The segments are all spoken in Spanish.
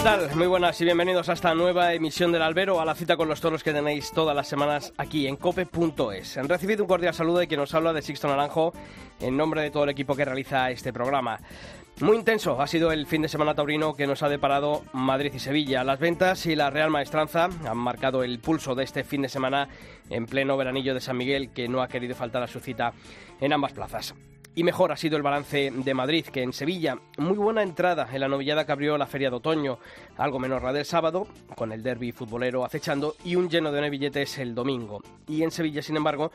¿Qué tal? Muy buenas y bienvenidos a esta nueva emisión del Albero, a la cita con los toros que tenéis todas las semanas aquí en cope.es. Han recibido un cordial saludo de quien nos habla de Sixto Naranjo en nombre de todo el equipo que realiza este programa. Muy intenso ha sido el fin de semana taurino que nos ha deparado Madrid y Sevilla. Las ventas y la Real Maestranza han marcado el pulso de este fin de semana en pleno veranillo de San Miguel que no ha querido faltar a su cita en ambas plazas. Y mejor ha sido el balance de Madrid que en Sevilla. Muy buena entrada en la novillada que abrió la feria de otoño, algo menor la del sábado, con el derby futbolero acechando y un lleno de billetes el domingo. Y en Sevilla, sin embargo,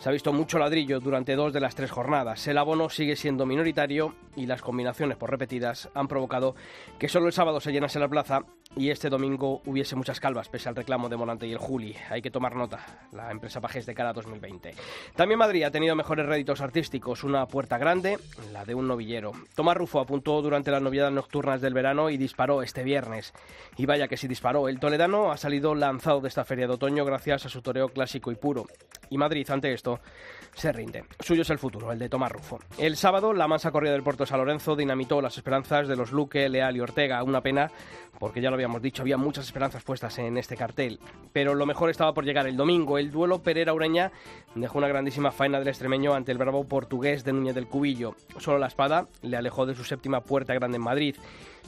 se ha visto mucho ladrillo durante dos de las tres jornadas. El abono sigue siendo minoritario y las combinaciones por repetidas han provocado que solo el sábado se llenase la plaza y este domingo hubiese muchas calvas, pese al reclamo de Monante y el Juli. Hay que tomar nota, la empresa Pajes de cara a 2020. También Madrid ha tenido mejores réditos artísticos, una puerta grande, la de un novillero. Tomás Rufo apuntó durante las novilladas nocturnas del verano y disparó este viernes. Y vaya que sí disparó. El toledano ha salido lanzado de esta feria de otoño gracias a su toreo clásico y puro. Y Madrid, ante esto, esto se rinde. Suyo es el futuro, el de Tomás Rufo. El sábado, la mansa corrida del Puerto de San Lorenzo dinamitó las esperanzas de los Luque, Leal y Ortega. Una pena, porque ya lo habíamos dicho, había muchas esperanzas puestas en este cartel. Pero lo mejor estaba por llegar el domingo. El duelo Pereira-Ureña dejó una grandísima faena del extremeño ante el bravo portugués de Núñez del Cubillo. Solo la espada le alejó de su séptima puerta grande en Madrid.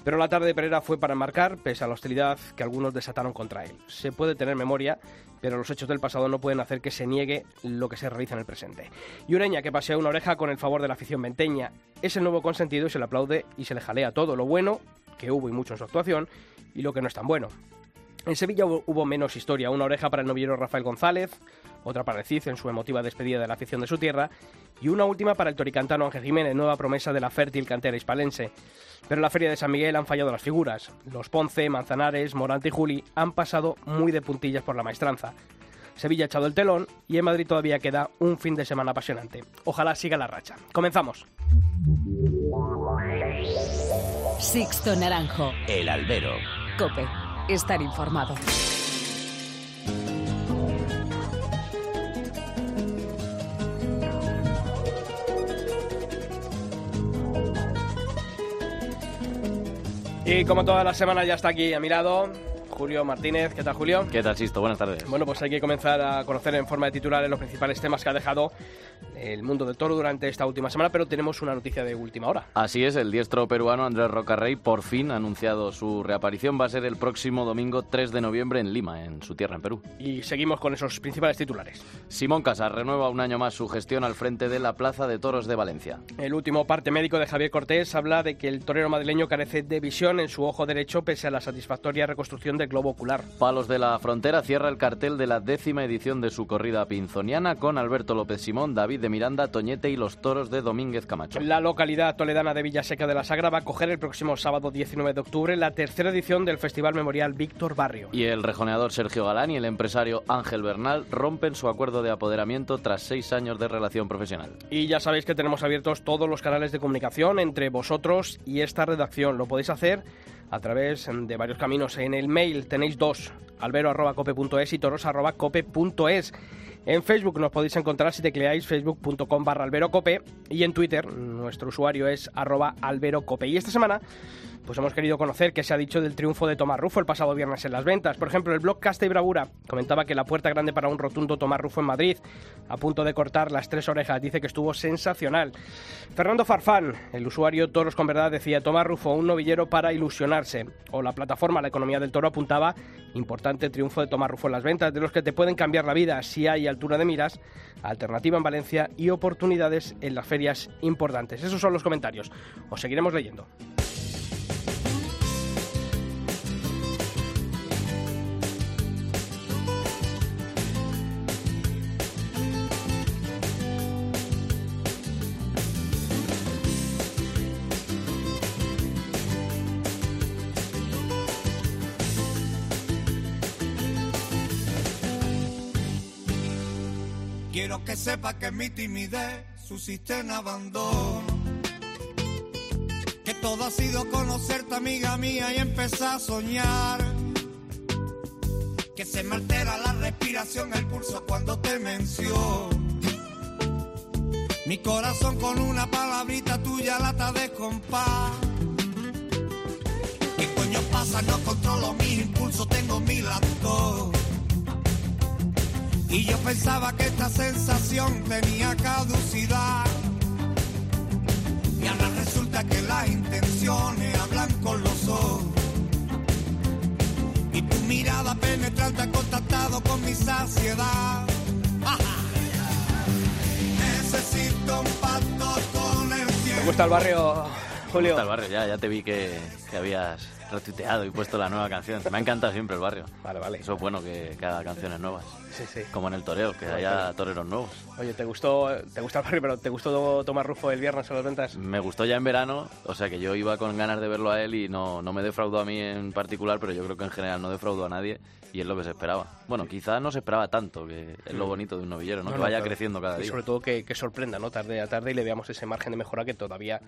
Pero la tarde de Pereira fue para marcar, pese a la hostilidad que algunos desataron contra él. Se puede tener memoria, pero los hechos del pasado no pueden hacer que se niegue lo que se realiza en el presente. Y Ureña, que pasea una oreja con el favor de la afición venteña, es el nuevo consentido y se le aplaude y se le jalea todo lo bueno, que hubo y mucho en su actuación, y lo que no es tan bueno. En Sevilla hubo menos historia, una oreja para el novillero Rafael González, otra para el Cid en su emotiva despedida de la afición de su tierra, y una última para el toricantano Ángel Jiménez, nueva promesa de la fértil cantera hispalense. Pero en la Feria de San Miguel han fallado las figuras. Los Ponce, Manzanares, Morante y Juli han pasado muy de puntillas por la maestranza. Sevilla ha echado el telón y en Madrid todavía queda un fin de semana apasionante. Ojalá siga la racha. Comenzamos. Sixto Naranjo. El albero. Cope. Estar informado. Y como todas las semanas ya está aquí a mi lado Julio Martínez. ¿Qué tal, Julio? ¿Qué tal, Sisto? Buenas tardes. Bueno, pues hay que comenzar a conocer en forma de titulares los principales temas que ha dejado el mundo del toro durante esta última semana, pero tenemos una noticia de última hora. Así es, el diestro peruano Andrés Rocarrey por fin ha anunciado su reaparición. Va a ser el próximo domingo 3 de noviembre en Lima, en su tierra, en Perú. Y seguimos con esos principales titulares. Simón Casas renueva un año más su gestión al frente de la Plaza de Toros de Valencia. El último parte médico de Javier Cortés habla de que el torero madrileño carece de visión en su ojo derecho pese a la satisfactoria reconstrucción del globo ocular. Palos de la Frontera cierra el cartel de la décima edición de su corrida pinzoniana con Alberto López Simón, David de Miranda, Toñete y los toros de Domínguez Camacho. La localidad toledana de Villaseca de la Sagra va a acoger el próximo sábado 19 de octubre la tercera edición del Festival Memorial Víctor Barrio. Y el rejoneador Sergio Galán y el empresario Ángel Bernal rompen su acuerdo de apoderamiento tras seis años de relación profesional. Y ya sabéis que tenemos abiertos todos los canales de comunicación entre vosotros y esta redacción. Lo podéis hacer a través de varios caminos. En el mail tenéis dos, albero.cope.es y toros.cope.es. En Facebook nos podéis encontrar si tecleáis facebook.com barra alberocope y en Twitter nuestro usuario es arroba alberocope. Y esta semana pues hemos querido conocer qué se ha dicho del triunfo de Tomás Rufo el pasado viernes en las ventas. Por ejemplo, el blog Casta y Bravura comentaba que la puerta grande para un rotundo Tomás Rufo en Madrid, a punto de cortar las tres orejas, dice que estuvo sensacional. Fernando Farfán, el usuario Toros con Verdad, decía Tomás Rufo, un novillero para ilusionarse. O la plataforma La Economía del Toro apuntaba, importante triunfo de Tomás Rufo en las ventas, de los que te pueden cambiar la vida si hay de miras, alternativa en Valencia y oportunidades en las ferias importantes. Esos son los comentarios. Os seguiremos leyendo. Sepa que mi timidez su en abandono. todo ha sido conocerte, amiga mía, y empezar a soñar. Que se me altera la respiración, el pulso cuando te menciono. Mi corazón con una palabrita tuya lata de compás. ¿Qué coño pasa? No controlo mis impulsos, tengo mi lacto. Y yo pensaba que esta sensación tenía caducidad. Y ahora resulta que las intenciones hablan con los ojos. Y tu mirada penetrante ha contactado con mi saciedad. Ajá. Necesito un pacto con el cielo. ¿Te gusta el barrio, Julio? Está el barrio, ya, ya te vi que, que habías retuiteado y puesto la nueva canción. Me ha encantado siempre el barrio. Vale, vale. Eso es bueno que, que haga canciones nuevas. Sí, sí. Como en el toreo, que haya toreros nuevos. Oye, ¿te gustó, te gustó el barrio, pero ¿te gustó Tomás Rufo el viernes a las ventas? Me gustó ya en verano, o sea que yo iba con ganas de verlo a él y no, no me defraudó a mí en particular, pero yo creo que en general no defraudó a nadie y es lo que se esperaba. Bueno, quizás no se esperaba tanto, que es lo bonito de un novillero, ¿no? No, que vaya creciendo cada Y día. sobre todo que, que sorprenda, ¿no? Tarde a tarde y le veamos ese margen de mejora que todavía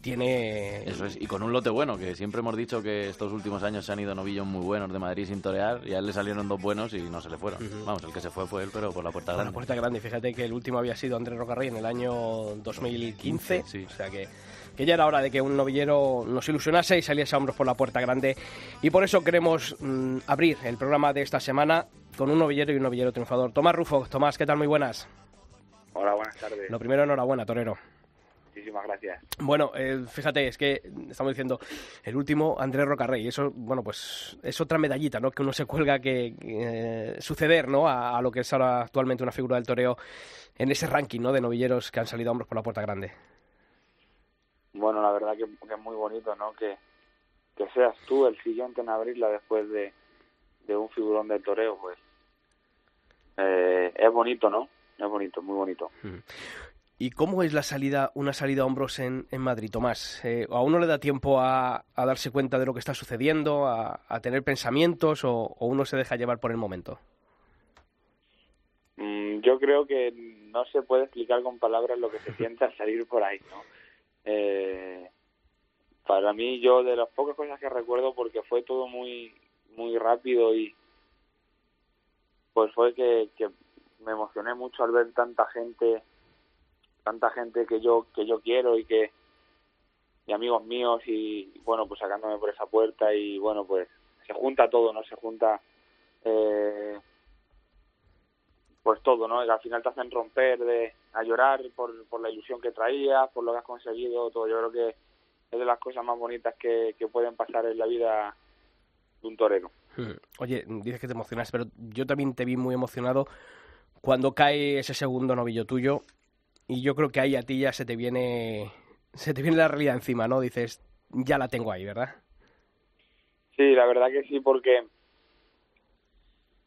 tiene... Eso es, y con un lote bueno, que siempre hemos dicho que estos últimos años se han ido novillos muy buenos de Madrid sin torear y a él le salieron dos buenos y no se le fueron. Vamos, el que se fue fue él, pero por la puerta Por la grande. puerta grande. Fíjate que el último había sido Andrés Rocarrey en el año 2015. Sí. O sea que, que ya era hora de que un novillero nos ilusionase y saliese a hombros por la puerta grande. Y por eso queremos mm, abrir el programa de esta semana con un novillero y un novillero triunfador. Tomás Rufo. Tomás, ¿qué tal? Muy buenas. Hola, buenas tardes. Lo primero, enhorabuena, torero. Muchísimas gracias. Bueno, eh, fíjate, es que estamos diciendo el último Andrés Rocarrey. Eso, bueno, pues es otra medallita, ¿no? Que uno se cuelga que eh, suceder, ¿no? A, a lo que es ahora actualmente una figura del toreo en ese ranking, ¿no? De novilleros que han salido a hombros por la puerta grande. Bueno, la verdad que, que es muy bonito, ¿no? Que, que seas tú el siguiente en abrirla después de, de un figurón del toreo, pues. Eh, es bonito, ¿no? Es bonito, muy bonito. ¿Y cómo es la salida, una salida a hombros en, en Madrid, Tomás? Eh, ¿A uno le da tiempo a, a darse cuenta de lo que está sucediendo, a, a tener pensamientos o, o uno se deja llevar por el momento? Mm, yo creo que no se puede explicar con palabras lo que se siente al salir por ahí, ¿no? Eh, para mí, yo de las pocas cosas que recuerdo, porque fue todo muy muy rápido y pues fue que, que me emocioné mucho al ver tanta gente, tanta gente que yo que yo quiero y que y amigos míos y bueno pues sacándome por esa puerta y bueno pues se junta todo, no se junta eh, pues todo, ¿no? Que al final te hacen romper de a llorar por, por la ilusión que traías, por lo que has conseguido, todo. Yo creo que es de las cosas más bonitas que, que pueden pasar en la vida de un torero. Hmm. Oye, dices que te emocionas, pero yo también te vi muy emocionado cuando cae ese segundo novillo tuyo y yo creo que ahí a ti ya se te viene se te viene la realidad encima, ¿no? Dices, ya la tengo ahí, ¿verdad? Sí, la verdad que sí, porque,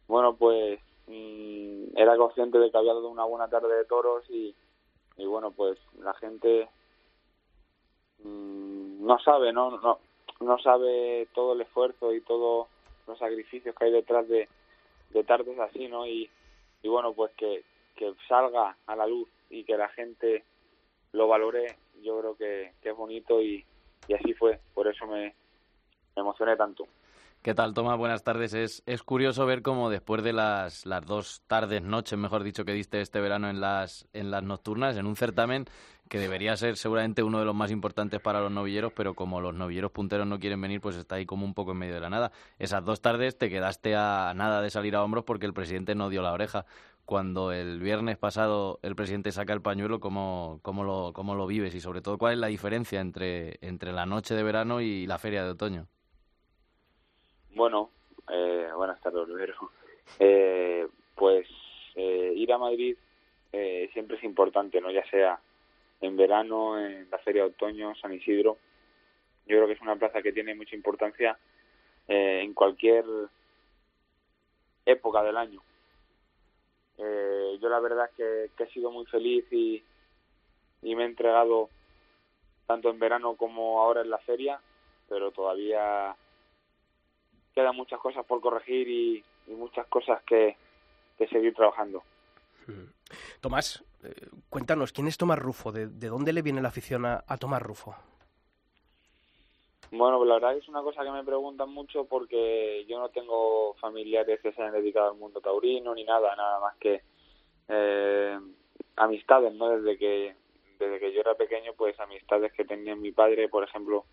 bueno, pues mm, era consciente de que había dado una buena tarde de toros y, y bueno, pues la gente mm, no sabe, ¿no? No, no sabe todo el esfuerzo y todos los sacrificios que hay detrás de, de tardes así, ¿no? Y, y bueno, pues que, que salga a la luz y que la gente lo valore, yo creo que, es bonito y, y así fue, por eso me, me emocioné tanto. ¿Qué tal, Tomás? Buenas tardes. Es, es curioso ver cómo después de las, las dos tardes, noches, mejor dicho, que diste este verano en las, en las nocturnas, en un certamen que debería ser seguramente uno de los más importantes para los novilleros, pero como los novilleros punteros no quieren venir, pues está ahí como un poco en medio de la nada. Esas dos tardes te quedaste a nada de salir a hombros porque el presidente no dio la oreja. Cuando el viernes pasado el presidente saca el pañuelo, ¿cómo, cómo, lo, cómo lo vives? Y sobre todo, ¿cuál es la diferencia entre, entre la noche de verano y la feria de otoño? Bueno, eh, buenas tardes, primero. Eh, pues eh, ir a Madrid eh, siempre es importante, ¿no? Ya sea en verano, en la feria de otoño, San Isidro. Yo creo que es una plaza que tiene mucha importancia eh, en cualquier época del año. Eh, yo la verdad es que, he sido muy feliz y, y me he entregado tanto en verano como ahora en la feria, pero todavía quedan muchas cosas por corregir y, muchas cosas que, que seguir trabajando. Tomás, eh, cuéntanos, ¿quién es Tomás Rufo? ¿De, de dónde le viene la afición a Tomás Rufo? Bueno, pues la verdad es una cosa que me preguntan mucho porque yo no tengo familiares que se hayan dedicado al mundo taurino ni nada, nada más que eh, amistades, ¿no? Desde que desde que yo era pequeño, pues amistades que tenía mi padre, por ejemplo,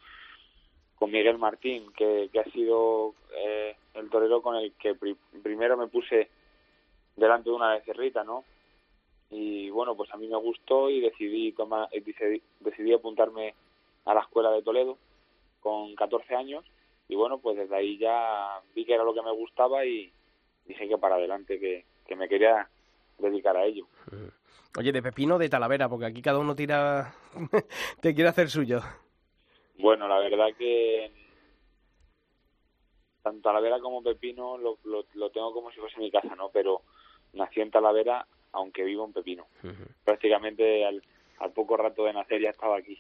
con Miguel Martín, que, que ha sido eh, el torero con el que primero me puse delante de una becerrita, ¿no? Y bueno, pues a mí me gustó y decidí tomar, decidí, decidí apuntarme a la escuela de Toledo con 14 años y bueno, pues desde ahí ya vi que era lo que me gustaba y dije que para adelante, que, que me quería dedicar a ello. Oye, de Pepino de Talavera, porque aquí cada uno tira, te quiere hacer suyo. Bueno, la verdad que tanto Talavera como Pepino lo, lo, lo, tengo como si fuese mi casa, ¿no? Pero nací en Talavera, aunque vivo en Pepino. Prácticamente al, al poco rato de nacer ya estaba aquí.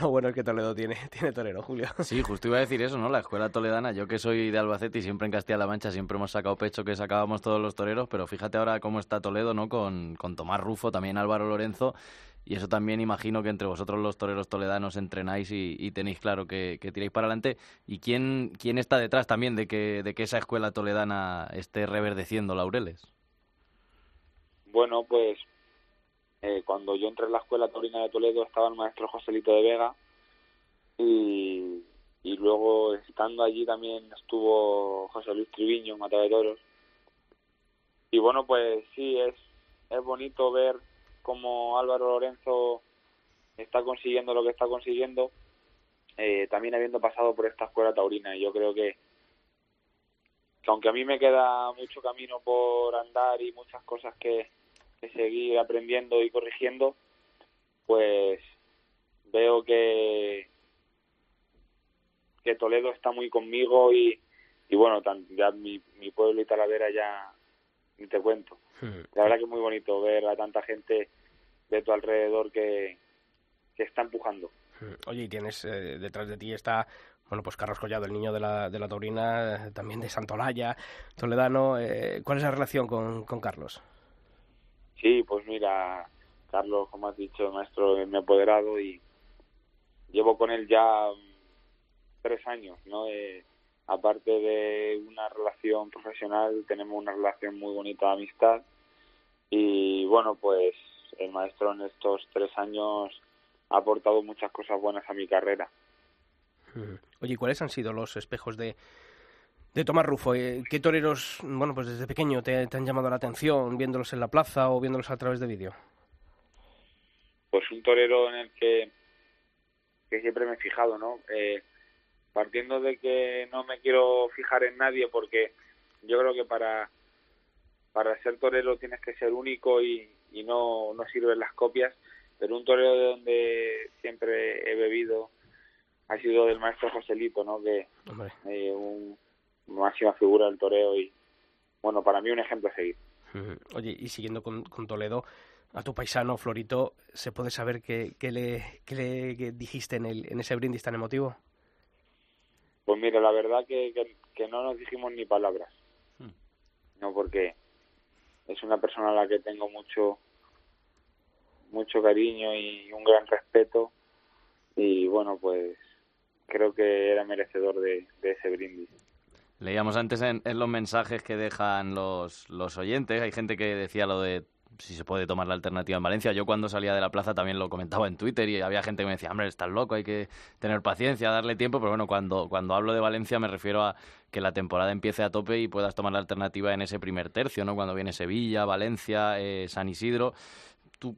Lo bueno es que Toledo tiene, tiene torero, Julio. Sí, justo iba a decir eso, ¿no? La escuela toledana, yo que soy de Albacete y siempre en Castilla-La Mancha siempre hemos sacado pecho que sacábamos todos los toreros, pero fíjate ahora cómo está Toledo, ¿no? Con, con Tomás Rufo, también Álvaro Lorenzo, y eso también imagino que entre vosotros los toreros toledanos entrenáis y, tenéis claro que, que, tiráis para adelante. ¿Y quién, quién está detrás también de que, de que esa escuela toledana esté reverdeciendo laureles? Bueno, pues eh, cuando yo entré en la escuela taurina de Toledo estaba el maestro Joselito de Vega y, luego estando allí también estuvo José Luis Triviño, Mata de Toros. Y bueno, pues sí, es, es bonito ver cómo Álvaro Lorenzo está consiguiendo lo que está consiguiendo, eh, también habiendo pasado por esta escuela taurina. Y yo creo que, que aunque a mí me queda mucho camino por andar y muchas cosas que, seguir aprendiendo y corrigiendo, pues veo que que Toledo está muy conmigo y, y bueno, ya mi, mi pueblo y Talavera ya ni te cuento. Hmm. La verdad que es muy bonito ver a tanta gente de tu alrededor que, que está empujando. Hmm. Oye, y tienes eh, detrás de ti está, bueno, pues Carlos Collado, el niño de la, de la Taurina, también de Santolaya, Toledano. Eh, ¿Cuál es la relación con, con Carlos? Sí, pues mira, Carlos, como has dicho, maestro, me ha apoderado y llevo con él ya mm, tres años, ¿no? Eh, aparte de una relación profesional, tenemos una relación muy bonita de amistad y bueno, pues el maestro en estos tres años ha aportado muchas cosas buenas a mi carrera. Oye, ¿cuáles han sido los espejos de, de Tomás Rufo, eh, ¿qué toreros, bueno, pues desde pequeño te, han llamado la atención, viéndolos en la plaza o viéndolos a través de vídeo? Pues un torero en el que, que siempre me he fijado, ¿no? Eh, partiendo de que no me quiero fijar en nadie porque yo creo que para, para ser torero tienes que ser único y, y no, no sirven las copias, pero un torero de donde siempre he bebido ha sido del maestro Joselito, ¿no? Que eh, un, máxima figura del toreo y, bueno, para mí un ejemplo a seguir. Oye, y siguiendo con, con Toledo, a tu paisano Florito, ¿se puede saber qué, qué le, qué le dijiste en, el, en ese brindis tan emotivo? Pues mira, la verdad que, que, no nos dijimos ni palabras. Hmm. No, porque es una persona a la que tengo mucho mucho cariño y un gran respeto y bueno pues creo que era merecedor de ese brindis. Leíamos antes en, los mensajes que dejan los, los oyentes, hay gente que decía lo de si se puede tomar la alternativa en Valencia. Yo cuando salía de la plaza también lo comentaba en Twitter y había gente que me decía, hombre, estás loco, hay que tener paciencia, darle tiempo, pero bueno, cuando, cuando hablo de Valencia me refiero a que la temporada empiece a tope y puedas tomar la alternativa en ese primer tercio, ¿no? Cuando viene Sevilla, Valencia, eh, San Isidro.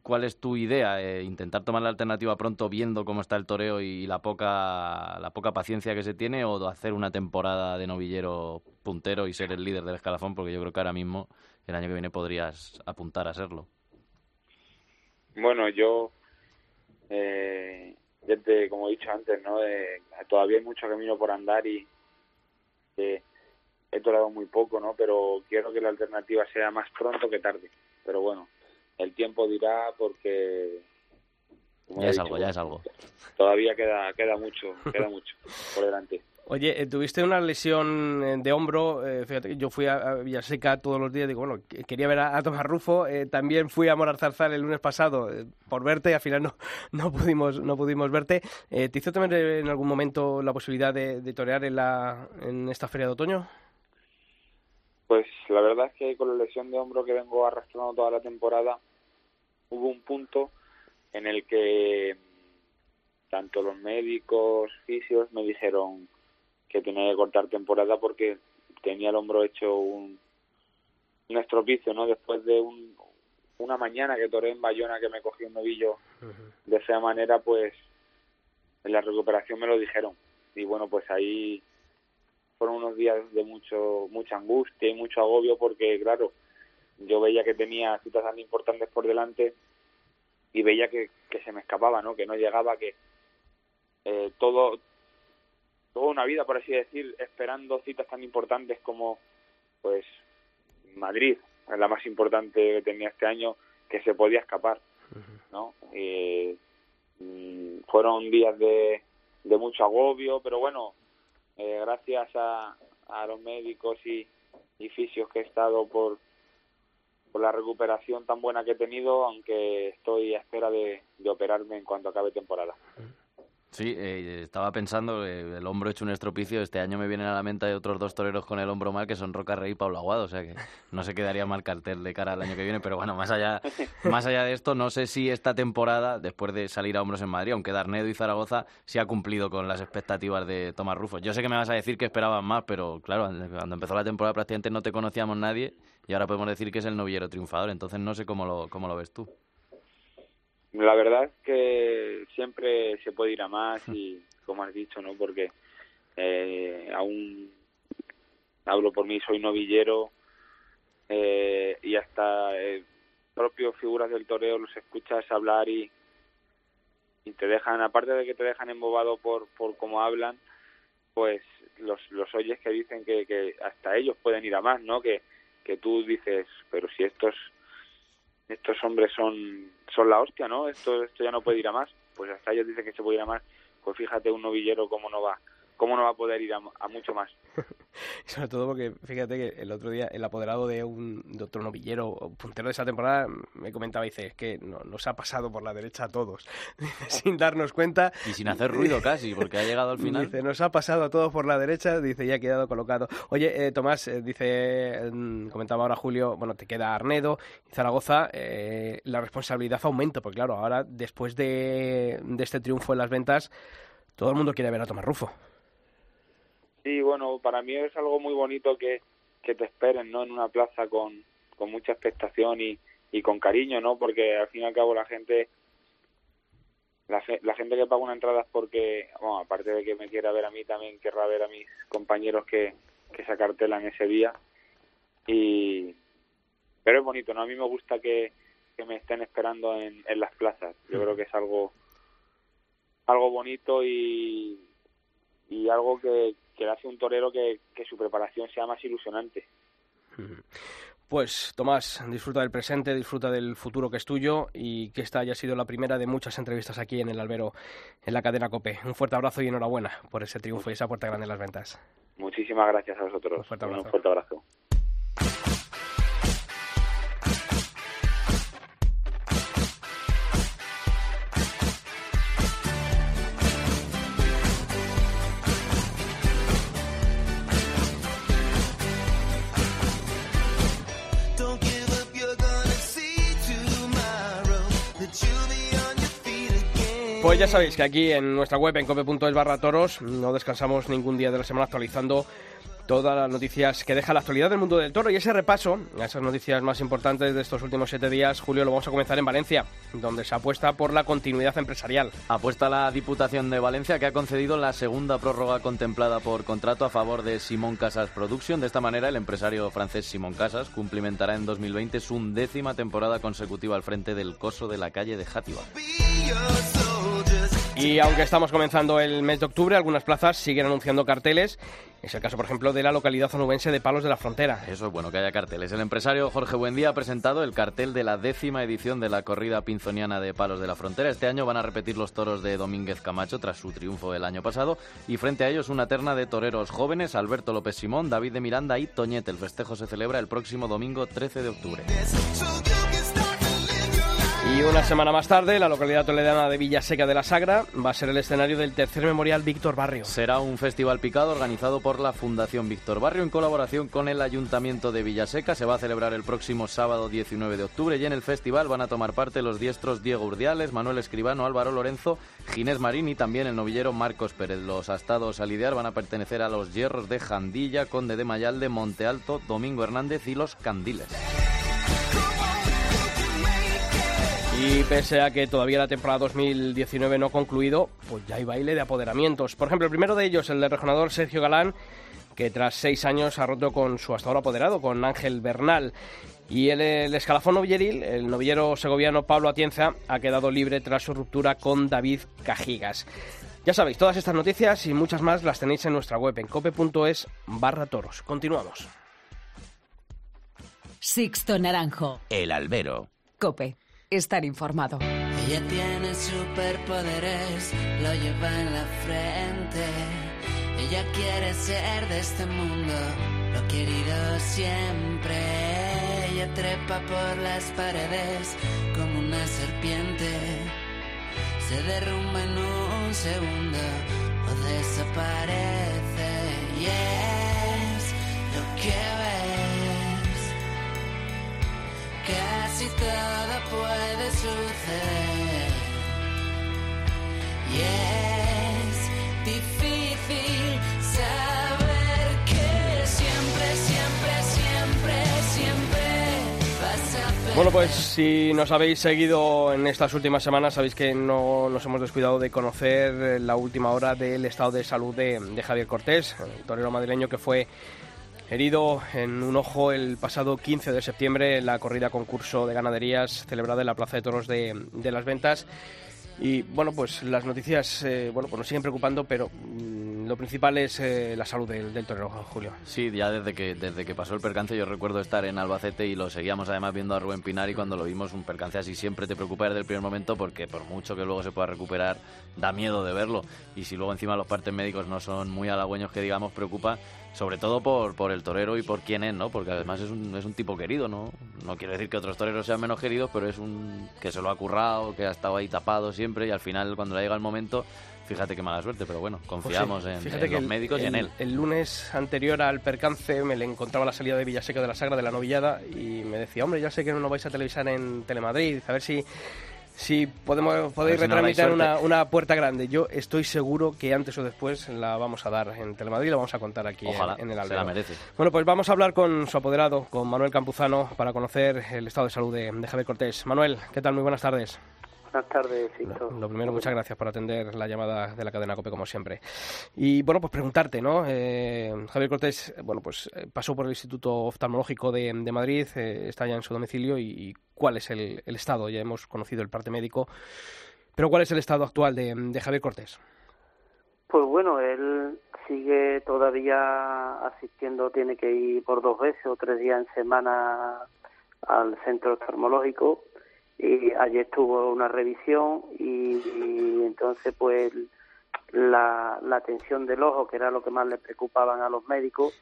¿Cuál es tu idea? Eh, ¿Intentar tomar la alternativa pronto viendo cómo está el toreo y la poca, la poca paciencia que se tiene o hacer una temporada de novillero puntero y ser el líder del escalafón? Porque yo creo que ahora mismo, el año que viene, podrías apuntar a serlo. Bueno, yo, eh, desde, como he dicho antes, ¿no? todavía hay mucho camino por andar y he toreado muy poco, ¿no? Pero quiero que la alternativa sea más pronto que tarde. Pero bueno, el tiempo dirá porque ya es algo, ya es algo. Todavía queda queda mucho, queda mucho por delante. Oye, eh, tuviste una lesión eh, de hombro, eh, fíjate, yo fui a, Villaseca todos los días, digo, bueno, quería ver a, Tomás Rufo, también fui a Morar Zarzal el lunes pasado por verte, y al final no, no, pudimos, no pudimos verte. ¿Te hizo también en algún momento la posibilidad de, de torear en, la, en esta feria de otoño? Pues la verdad es que con la lesión de hombro que vengo arrastrando toda la temporada, hubo un punto en el que tanto los médicos, fisios me dijeron que tenía que cortar temporada porque tenía el hombro hecho un, un estropicio, ¿no? Después de un, una mañana que toré en Bayona que me cogí un novillo de esa manera, pues en la recuperación me lo dijeron. Y bueno, pues ahí fueron unos días de mucho mucha angustia y mucho agobio porque, claro, yo veía que tenía citas tan importantes por delante y veía que, que se me escapaba, ¿no? Que no llegaba, que eh, todo toda una vida, por así decir, esperando citas tan importantes como, pues, Madrid, la más importante que tenía este año, que se podía escapar, ¿no? Eh, mm, fueron días de, de mucho agobio, pero bueno, eh, gracias a, a los médicos y, y fisios que he estado por, la recuperación tan buena que he tenido, aunque estoy a espera de, de operarme en cuanto acabe temporada. Sí, eh, estaba pensando, eh, el hombro hecho un estropicio, este año me vienen a la mente otros dos toreros con el hombro mal, que son Roca Rey y Pablo Aguado, o sea que no se quedaría mal cartel de cara al año que viene, pero bueno, más allá, más allá de esto, no sé si esta temporada, después de salir a hombros en Madrid, aunque Darnedo y Zaragoza sí ha cumplido con las expectativas de Tomás Rufo. Yo sé que me vas a decir que esperaban más, pero claro, cuando empezó la temporada prácticamente no te conocíamos nadie y ahora podemos decir que es el novillero triunfador, entonces no sé cómo lo, cómo lo ves tú. La verdad que siempre se puede ir a más y, como has dicho, ¿no? Porque eh, aún hablo por mí, soy novillero eh, y hasta eh, propios figuras del toreo los escuchas hablar y, y te dejan, aparte de que te dejan embobado por, por cómo hablan, pues los, los oyes que dicen que, que hasta ellos pueden ir a más, ¿no? Que, que tú dices, pero si estos estos hombres son, son la hostia, ¿no? Esto, esto ya no puede ir a más. Pues hasta ellos dicen que se puede ir a más. Pues fíjate un novillero cómo no va ¿cómo no va a poder ir a, mucho más? Sobre todo porque, fíjate que el otro día el apoderado de un doctor novillero, puntero de esa temporada, me comentaba, dice, es que no, nos ha pasado por la derecha a todos, sin darnos cuenta. Y sin hacer ruido casi, porque ha llegado al final. Dice, nos ha pasado a todos por la derecha, dice, ya ha quedado colocado. Oye, eh, Tomás, eh, dice, mm, comentaba ahora Julio, bueno, te queda Arnedo y Zaragoza, eh, la responsabilidad aumenta, porque claro, ahora después de, de este triunfo en las ventas, todo el mundo quiere ver a Tomás Rufo. Sí, bueno, para mí es algo muy bonito que, que te esperen, ¿no? En una plaza con, con mucha expectación y, y con cariño, ¿no? Porque al fin y al cabo la gente la, la gente que paga una entrada es porque, bueno, aparte de que me quiera ver a mí, también querrá ver a mis compañeros que, que se acartelan ese día. Y, pero es bonito, ¿no? A mí me gusta que, que me estén esperando en, en las plazas. Yo creo que es algo, algo bonito y, y algo que, que hace un torero que, que su preparación sea más ilusionante. Pues Tomás, disfruta del presente, disfruta del futuro que es tuyo y que esta haya sido la primera de muchas entrevistas aquí en el Albero, en la cadena COPE. Un fuerte abrazo y enhorabuena por ese triunfo y esa puerta grande en las ventas. Muchísimas gracias a vosotros. Un fuerte Un fuerte abrazo. Pues ya sabéis que aquí en nuestra web en cope.es barra toros no descansamos ningún día de la semana actualizando todas las noticias que deja la actualidad del mundo del toro y ese repaso a esas noticias más importantes de estos últimos siete días, Julio, lo vamos a comenzar en Valencia, donde se apuesta por la continuidad empresarial. Apuesta la Diputación de Valencia que ha concedido la segunda prórroga contemplada por contrato a favor de Simón Casas Production. De esta manera, el empresario francés Simón Casas cumplimentará en 2020 su undécima temporada consecutiva al frente del coso de la calle de Játiva. Y aunque estamos comenzando el mes de octubre, algunas plazas siguen anunciando carteles. Es el caso, por ejemplo, de la localidad onubense de Palos de la Frontera. Eso es bueno que haya carteles. El empresario Jorge Buendía ha presentado el cartel de la décima edición de la corrida pinzoniana de Palos de la Frontera. Este año van a repetir los toros de Domínguez Camacho tras su triunfo el año pasado. Y frente a ellos una terna de toreros jóvenes, Alberto López Simón, David de Miranda y Toñete. El festejo se celebra el próximo domingo 13 de octubre. Y una semana más tarde, la localidad toledana de Villaseca de la Sagra va a ser el escenario del tercer memorial Víctor Barrio. Será un festival picado organizado por la Fundación Víctor Barrio en colaboración con el Ayuntamiento de Villaseca. Se va a celebrar el próximo sábado 19 de octubre y en el festival van a tomar parte los diestros Diego Urdiales, Manuel Escribano, Álvaro Lorenzo, Ginés Marín y también el novillero Marcos Pérez. Los astados a lidiar van a pertenecer a los hierros de Jandilla, Conde de Mayalde, Monte Alto, Domingo Hernández y los Candiles. Y pese a que todavía la temporada 2019 no ha concluido, pues ya hay baile de apoderamientos. Por ejemplo, el primero de ellos, el del regionador Sergio Galán, que tras seis años ha roto con su hasta ahora apoderado, con Ángel Bernal. Y el, el escalafón novilleril, el novillero segoviano Pablo Atienza, ha quedado libre tras su ruptura con David Cajigas. Ya sabéis, todas estas noticias y muchas más las tenéis en nuestra web en cope.es barra toros. Continuamos. Sixto Naranjo. El albero. Cope. Estar informado. Ella tiene superpoderes, lo lleva en la frente. Ella quiere ser de este mundo, lo querido siempre. Ella trepa por las paredes como una serpiente. Se derrumba en un segundo o desaparece. Y Bueno, pues si nos habéis seguido en estas últimas semanas, sabéis que no nos hemos descuidado de conocer la última hora del estado de salud de, de Javier Cortés, el torero madrileño que fue herido en un ojo el pasado 15 de septiembre en la corrida concurso de ganaderías celebrada en la Plaza de Toros de, de las Ventas. Y bueno, pues las noticias eh, bueno, pues nos siguen preocupando, pero mm, lo principal es eh, la salud del, del torero, Julio. Sí, ya desde que, desde que pasó el percance yo recuerdo estar en Albacete y lo seguíamos además viendo a Rubén Pinar y cuando lo vimos un percance así siempre te preocupa desde el primer momento porque por mucho que luego se pueda recuperar da miedo de verlo y si luego encima los partes médicos no son muy halagüeños que digamos preocupa sobre todo por, por el torero y por quién es, ¿no? Porque además es un, es un tipo querido, ¿no? No quiere decir que otros toreros sean menos queridos, pero es un que se lo ha currado, que ha estado ahí tapado siempre y al final cuando le llega el momento, fíjate qué mala suerte, pero bueno, confiamos Pues sí, en, que los el- médicos y en él. El lunes anterior al percance me le encontraba la salida de Villaseca de la Sagra de la Novillada y me decía, hombre, ya sé que no lo vais a televisar en Telemadrid, a ver si, si podemos, podéis si nos dais retransmitir una, una puerta grande. Yo estoy seguro que antes o después la vamos a dar en Telemadrid y la vamos a contar aquí en- Ojalá, en, el se albero. la merece. Bueno, pues vamos a hablar con su apoderado, con Manuel Campuzano, para conocer el estado de salud de, de Javier Cortés. Manuel, ¿qué tal? Muy buenas tardes. Buenas tardes, Lo, primero, muchas gracias por atender la llamada de la cadena COPE, como siempre. Y bueno, pues preguntarte, ¿no? Eh, Javier Cortés, bueno, pues eh, pasó por el Instituto Oftalmológico de, de Madrid, eh, está ya en su domicilio y, y cuál es el, el estado, ya hemos conocido el parte médico, pero ¿cuál es el estado actual de, de Javier Cortés? Pues bueno, él sigue todavía asistiendo, tiene que ir por dos veces o tres días en semana al centro oftalmológico y ayer tuvo una revisión y, entonces pues la, la tensión del ojo, que era lo que más le preocupaban a los médicos,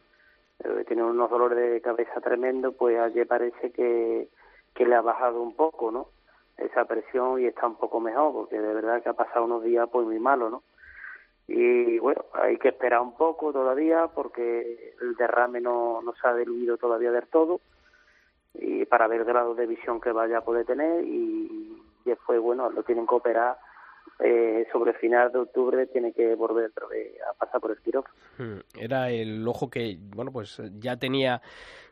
eh, tiene unos dolores de cabeza tremendo, pues ayer parece que, que le ha bajado un poco, ¿no? Esa presión y está un poco mejor, porque de verdad que ha pasado unos días pues muy malos, ¿no? Y bueno, hay que esperar un poco todavía porque el derrame no, no se ha diluido todavía del todo y para ver grado de visión que vaya a poder tener y después, bueno, lo tienen que operar eh, sobre final de octubre, tiene que volver a pasar por el quirófano. Hmm, Era el ojo que, bueno, pues ya tenía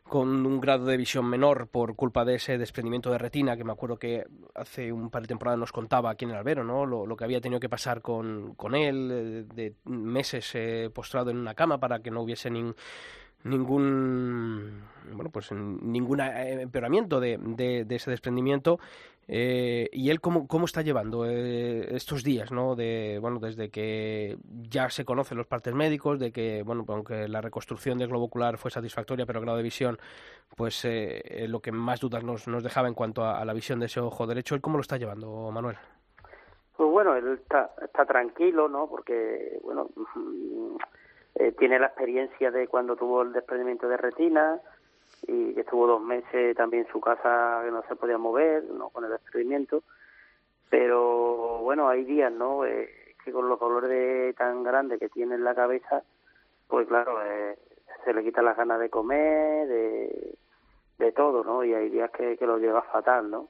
con un grado de visión menor por culpa de ese desprendimiento de retina, que me acuerdo que hace un par de temporadas nos contaba aquí en el albero, ¿no? Lo, lo que había tenido que pasar con, con él, eh, de meses eh, postrado en una cama para que no hubiese nin- ningún bueno pues ningún eh, empeoramiento de, de, ese desprendimiento eh, y él cómo, cómo está llevando eh, estos días, ¿no? De, bueno, desde que ya se conocen los partes médicos, de que, bueno, aunque la reconstrucción del globo ocular fue satisfactoria, pero el grado de visión, pues eh, lo que más dudas nos, nos dejaba en cuanto a, a, la visión de ese ojo derecho, ¿él cómo lo está llevando, Manuel? Pues bueno, él está, está tranquilo, ¿no? Porque, bueno, eh, tiene la experiencia de cuando tuvo el desprendimiento de retina, y estuvo dos meses también en su casa que no se podía mover, no con el experimento. Pero bueno, hay días, ¿no? Eh, que con los dolores de, tan grandes que tiene en la cabeza, pues claro, eh, se le quita las ganas de comer, de, de todo, ¿no? Y hay días que, que lo lleva fatal, ¿no?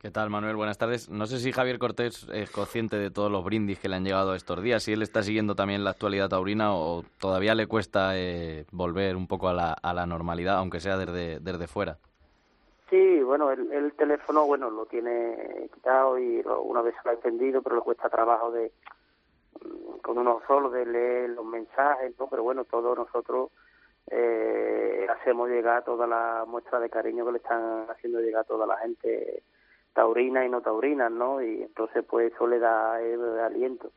¿Qué tal, Manuel? Buenas tardes. No sé si Javier Cortés es consciente de todos los brindis que le han llegado estos días, si él está siguiendo también la actualidad taurina o todavía le cuesta eh, volver un poco a la, a la normalidad, aunque sea desde, fuera. Sí, bueno, el, el teléfono, bueno, lo tiene quitado y lo, una vez se lo ha encendido, pero le cuesta trabajo de con uno solo de leer los mensajes, ¿no? Pero bueno, todos nosotros eh, hacemos llegar toda la muestra de cariño que le están haciendo llegar a toda la gente taurinas y no taurinas, ¿no? Y entonces pues eso le da el aliento.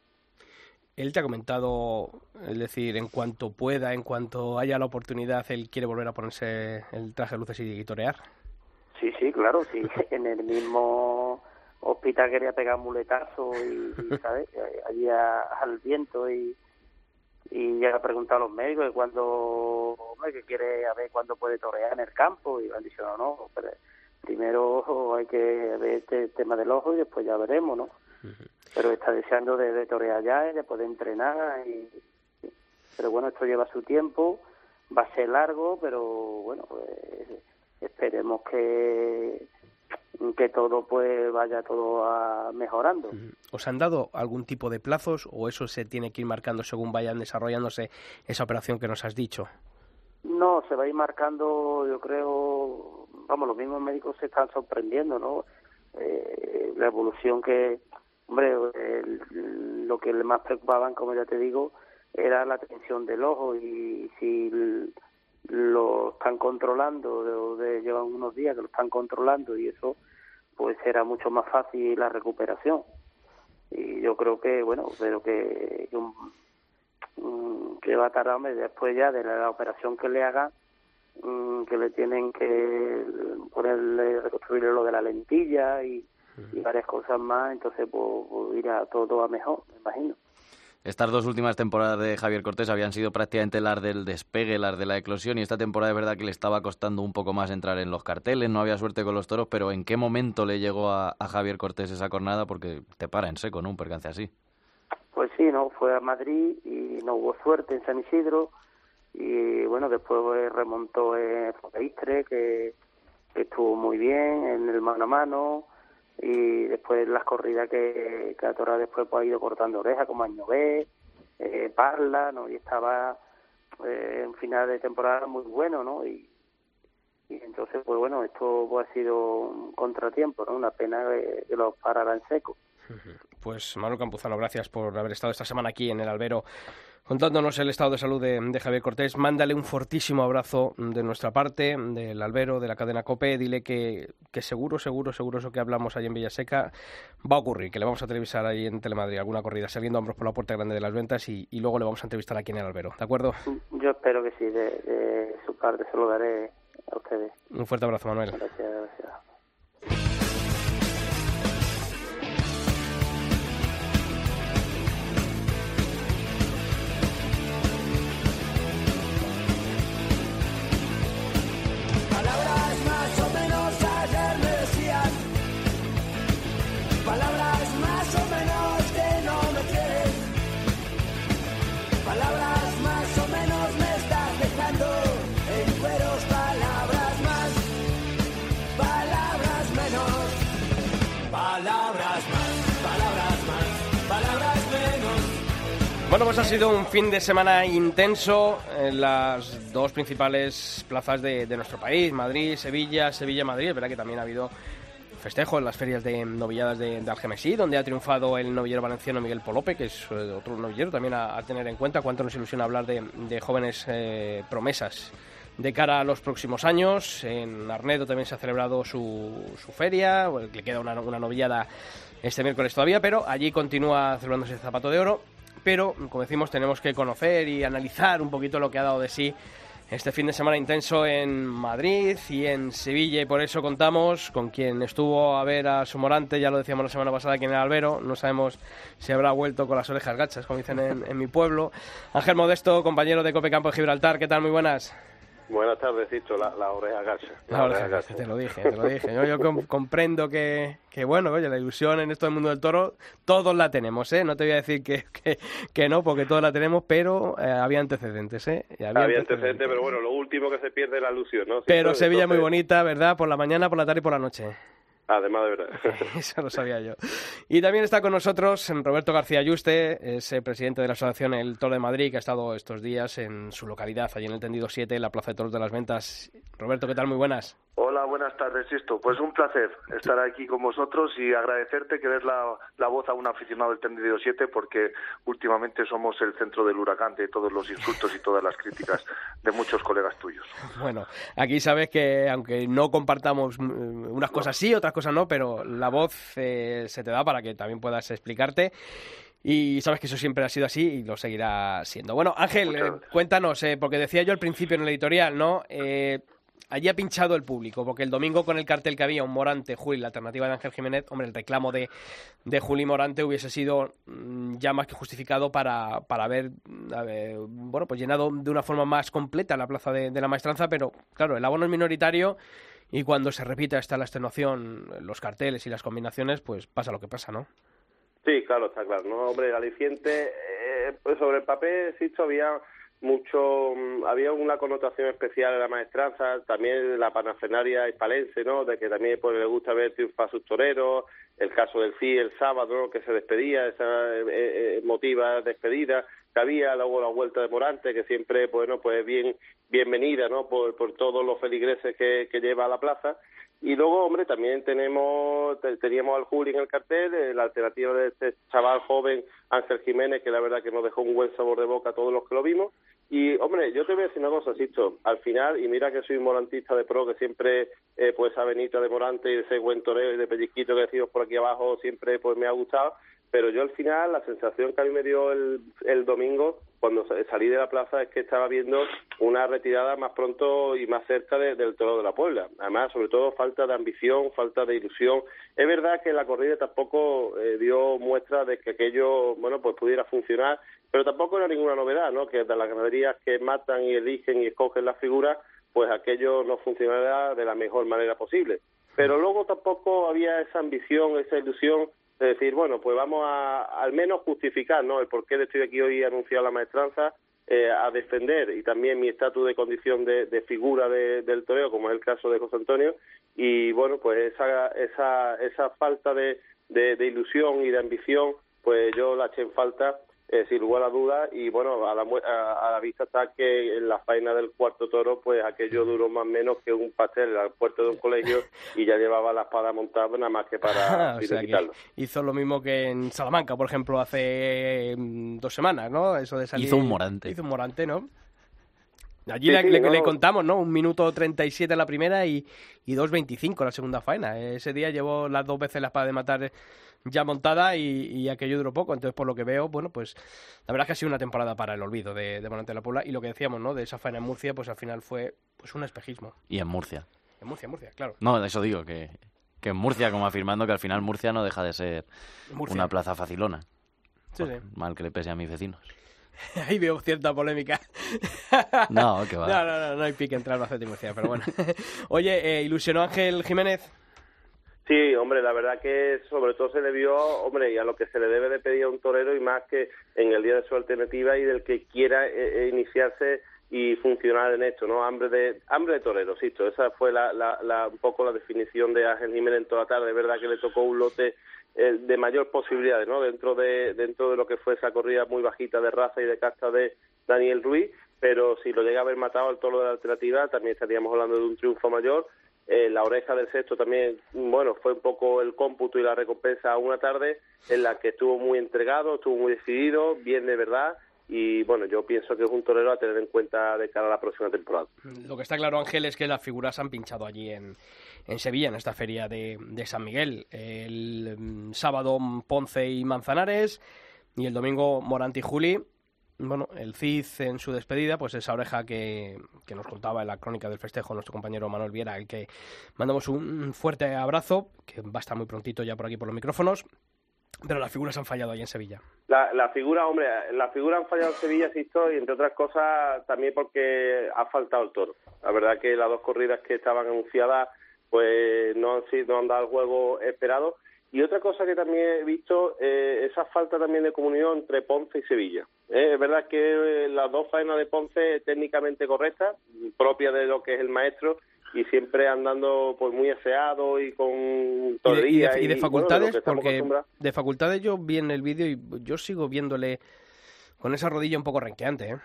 Él te ha comentado, es decir, en cuanto pueda, en cuanto haya la oportunidad, él quiere volver a ponerse el traje de luces y torear. Sí, sí, claro, sí. en el mismo hospital quería pegar muletazo y, y ¿sabes? Allí a, al viento y, y ya le ha preguntado a los médicos que cuando, que quiere a ver cuándo puede torear en el campo y han dicho, no, no, pero primero hay que ver este tema del ojo y después ya veremos, ¿no? Uh -huh. Pero está deseando de, de torear ya y de poder entrenar. Y, pero bueno, esto lleva su tiempo, va a ser largo, pero bueno, pues esperemos que que todo pues vaya todo a mejorando. ¿Os han dado algún tipo de plazos o eso se tiene que ir marcando según vayan desarrollándose esa operación que nos has dicho? No, se va a ir marcando, yo creo, vamos, los mismos médicos se están sorprendiendo, ¿no? Eh, la evolución que, hombre, lo que más preocupaban, como ya te digo, era la tensión del ojo y si lo están controlando, de, llevan unos días que lo están controlando y eso, pues será mucho más fácil la recuperación. Y yo creo que, bueno, pero que, que, un, que va a tardar después ya de la, la operación que le haga que le tienen que ponerle, reconstruirle lo de la lentilla y, y varias cosas más, entonces pues, pues irá todo a mejor, me imagino. Estas dos últimas temporadas de Javier Cortés habían sido prácticamente las del despegue, las de la eclosión, y esta temporada es verdad que le estaba costando un poco más entrar en los carteles, no había suerte con los toros, pero ¿en qué momento le llegó a, a Javier Cortés esa cornada? Porque te para en seco, ¿no? Un percance así. Pues sí, no, fue a Madrid y no hubo suerte en San Isidro, y bueno, después remontó en Focaistre, que, que estuvo muy bien en el mano a mano, y después las corridas que, que Tora después pues, ha ido cortando orejas como Año B, eh, Parla, ¿no? Y estaba eh, en final de temporada muy bueno, ¿no? Y, y entonces, pues bueno, esto pues, ha sido un contratiempo, ¿no? Una pena que lo parara en seco. Pues Manuel Campuzano, gracias por haber estado esta semana aquí en el Albero contándonos el estado de salud de, de, Javier Cortés. Mándale un fortísimo abrazo de nuestra parte, del albero, de la cadena COPE. Dile que, que seguro, seguro, seguro eso que hablamos allí en Villaseca va a ocurrir, que le vamos a televisar ahí en Telemadrid alguna corrida, saliendo hombros por la puerta grande de las ventas y, y, luego le vamos a entrevistar aquí en el albero. ¿De acuerdo? Yo espero que sí, de, de su parte se lo daré a ustedes. Un fuerte abrazo, Manuel. Gracias, gracias. Bueno, pues ha sido un fin de semana intenso en las dos principales plazas de, de nuestro país, Madrid, Sevilla, Sevilla-Madrid. Es verdad que también ha habido festejo en las ferias de novilladas de, de Algemesí, donde ha triunfado el novillero valenciano Miguel Polope, que es eh, otro novillero también a, a tener en cuenta. Cuánto nos ilusiona hablar de, de jóvenes eh, promesas de cara a los próximos años. En Arnedo también se ha celebrado su, su feria, le queda una, una novillada este miércoles todavía, pero allí continúa celebrándose el zapato de oro. Pero, como decimos, tenemos que conocer y analizar un poquito lo que ha dado de sí este fin de semana intenso en Madrid y en Sevilla y por eso contamos con quien estuvo a ver a su Morante, ya lo decíamos la semana pasada aquí en el Albero, no sabemos si habrá vuelto con las orejas gachas, como dicen en, en mi pueblo. Ángel Modesto, compañero de Cope Campo de Gibraltar, ¿qué tal? Muy buenas. Buenas tardes, la, la oreja gacha. La La oreja oreja, gacha. te lo dije, te lo dije. Yo, yo com- comprendo que, que, bueno, oye, la ilusión en esto del mundo del toro, todos la tenemos, ¿eh? No te voy a decir que, que, que no, porque todos la tenemos, pero eh, había antecedentes, ¿eh? Y Había antecedentes, pero bueno, lo último que se pierde es la ilusión, ¿no? Pero Sisto, Sevilla muy bonita, ¿verdad? Por la mañana, por la tarde y por la noche. Además, de verdad. Eso lo sabía yo. Y también está con nosotros Roberto García Yuste, es eh, presidente de la Asociación El Toro de Madrid, que ha estado estos días en su localidad, allí en el Tendido 7, en la Plaza de Toros de las Ventas. Roberto, ¿qué tal? Muy buenas. Hola, buenas tardes, Sisto. Pues un placer estar aquí con vosotros y agradecerte que des la, la voz a un aficionado del Tendido 7 porque últimamente somos el centro del huracán de todos los insultos y todas las críticas de muchos colegas tuyos. Bueno, aquí sabes que aunque no compartamos mm, unas cosas sí, otras cosas no, pero la voz eh, se te da para que también puedas explicarte. Y sabes que eso siempre ha sido así y lo seguirá siendo. Bueno, Ángel, eh, cuéntanos, eh, porque decía yo al principio en el editorial, ¿no? Eh, allí ha pinchado el público, porque el domingo con el cartel que había, un Morante, Juli, la alternativa de Ángel Jiménez, hombre, el reclamo de, de Juli Morante hubiese sido mm, ya más que justificado para, para haber, bueno, pues llenado de una forma más completa la plaza de, de la maestranza, pero claro, el abono es minoritario y cuando se repita esta la extenuación, los carteles y las combinaciones, pues pasa lo que pasa, ¿no? Sí, claro, está claro. No, hombre, el aliciente, eh, pues sobre el papel, Sisto, había mucho, mm, había una connotación especial en la maestranza, también la panafernaria hispalense, ¿no? De que también pues le gusta ver triunfar a sus toreros, el caso del CI el sábado. Que se despedía, esa eh, eh, emotiva despedida que había, luego la vuelta de Morante, que siempre, bueno, pues bien, bienvenida, ¿no? Por, por todos los feligreses que, que lleva a la plaza. Y luego, hombre, también tenemos te- teníamos al Juli en el cartel, la alternativa de este chaval joven, Ángel Jiménez, que la verdad que nos dejó un buen sabor de boca a todos los que lo vimos. Y, hombre, yo te voy a decir una cosa, Sisto, al final, y mira que soy un morantista de pro, que siempre, eh, pues, a Benita de Morante y ese buen toreo y de pellizquito que decimos por aquí abajo, siempre, pues, me ha gustado. Pero yo al final, la sensación que a mí me dio el, el domingo, cuando sa- salí de la plaza, es que estaba viendo una retirada más pronto y más cerca de- del toro de la Puebla. Además, sobre todo, falta de ambición, falta de ilusión. Es verdad que la corrida tampoco eh, dio muestra de que aquello, bueno, pues pudiera funcionar, pero tampoco era ninguna novedad, ¿no? Que de las ganaderías que matan y eligen y escogen las figuras, pues aquello no funcionará de la mejor manera posible. Pero luego tampoco había esa ambición, esa ilusión de decir, bueno, pues vamos a al menos justificar, ¿no? El por qué estoy aquí hoy anunciado la maestranza, eh, a defender y también mi estatus de condición de, de figura de- del toreo, como es el caso de José Antonio, y bueno, pues esa, esa, esa falta de, de, de ilusión y de ambición, pues yo la eché en falta eh, sin lugar a dudas y bueno a la, a, a la vista está que en la faena del cuarto toro pues aquello duró más o menos que un pastel al puerto de un colegio y ya llevaba la espada montada nada más que para o sea que quitarlo. hizo lo mismo que en Salamanca, por ejemplo, hace mm, dos semanas, ¿no? Eso de salir... Hizo un Morante. Hizo un Morante, ¿no? Allí Sí, le, sí, le- no. le contamos, ¿no? Un minuto 37 la primera y, y 2.25 la segunda faena. Ese día llevó las dos veces la espada de matar ya montada y, y aquello duró poco. Entonces, por lo que veo, bueno, pues la verdad es que ha sido una temporada para el olvido de, de Morante de la Puebla. Y lo que decíamos, ¿no? De esa faena en Murcia, pues al final fue pues un espejismo. Y en Murcia. En Murcia, Murcia, claro. No, eso digo, que, que en Murcia, como afirmando que al final Murcia no deja de ser Murcia. una plaza facilona. Sí, sí. Mal que le pese a mis vecinos. Ahí veo cierta polémica. No, que va. No, no, no, no hay pique entre Albacete y Murcia, pero bueno. Oye, eh, ¿ilusionó Ángel Jiménez? Sí, hombre, la verdad que sobre todo se le vio, hombre, y a lo que se le debe de pedir a un torero y más que en el día de su alternativa y del que quiera eh, eh, iniciarse y funcionar en esto, ¿no? Hambre de hambre de torero, sí, esa fue la, la, la- un poco la definición de Ángel Jiménez en toda la tarde, es verdad que le tocó un lote eh, de mayor posibilidades, ¿no? Dentro de dentro de lo que fue esa corrida muy bajita de raza y de casta de Daniel Ruiz, pero si lo llega a haber matado al toro de la alternativa, también estaríamos hablando de un triunfo mayor eh, la oreja del sexto también, bueno, fue un poco el cómputo y la recompensa una tarde en la que estuvo muy entregado, estuvo muy decidido, bien de verdad y bueno, yo pienso que es un torero a tener en cuenta de cara a la próxima temporada. Lo que está claro, Ángel, es que las figuras han pinchado allí en, en Sevilla, en esta feria de, de San Miguel. El mm, sábado Ponce y Manzanares y el domingo Morante y Juli. Bueno, el Cid en su despedida, pues esa oreja que, que nos contaba en la crónica del festejo nuestro compañero Manuel Viera, al que mandamos un fuerte abrazo, que va a estar muy prontito ya por aquí por los micrófonos. Pero las figuras han fallado ahí en Sevilla. La, la figura, hombre, la figura han fallado en Sevilla, Sisto, y entre otras cosas también porque ha faltado el toro. La verdad que las dos corridas que estaban anunciadas pues no han sido, no han dado el juego esperado. Y otra cosa que también he visto, eh, esa falta también de comunión entre Ponce y Sevilla. Eh, es verdad que eh, las dos faenas de Ponce técnicamente correctas, propias de lo que es el maestro, y siempre andando pues muy aseado y con Y de, y de- y de bueno, facultades, porque de facultades yo vi en el vídeo y yo sigo viéndole con esa rodilla un poco renqueante, ¿eh?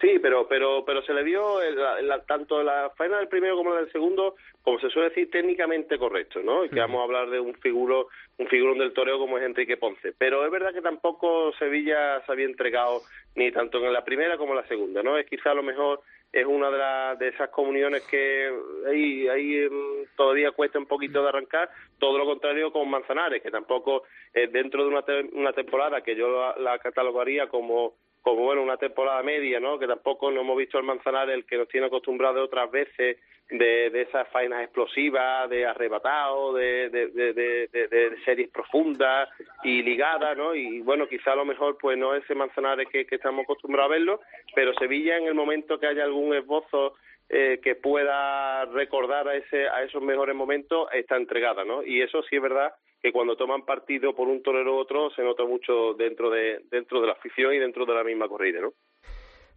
Sí, pero pero pero se le vio el- la- la- tanto la faena del primero como la del segundo, como se suele decir, técnicamente correcto, ¿no? Y que vamos a hablar de un figuro, un figurón del toreo como es Enrique Ponce. Pero es verdad que tampoco Sevilla se había entregado ni tanto en la primera como en la segunda, ¿no? Es quizá a lo mejor es una de, las de esas comuniones que ahí, ahí mm, todavía cuesta un poquito de arrancar, todo lo contrario con Manzanares, que tampoco eh, dentro de una, te- una temporada que yo la, la catalogaría como como bueno una temporada media, ¿no? Que tampoco no hemos visto al Manzanares el que nos tiene acostumbrado otras veces de, de esas faenas explosivas, de arrebatado, de, de, de, de- de- de series profundas y ligadas, ¿no? Y bueno, quizá a lo mejor pues no ese Manzanares que, que estamos acostumbrados a verlo, pero Sevilla en el momento que haya algún esbozo eh, que pueda recordar a ese a esos mejores momentos está entregada, ¿no? Y eso sí es verdad que cuando toman partido por un torero u otro se nota mucho dentro de dentro de la afición y dentro de la misma corrida, ¿no?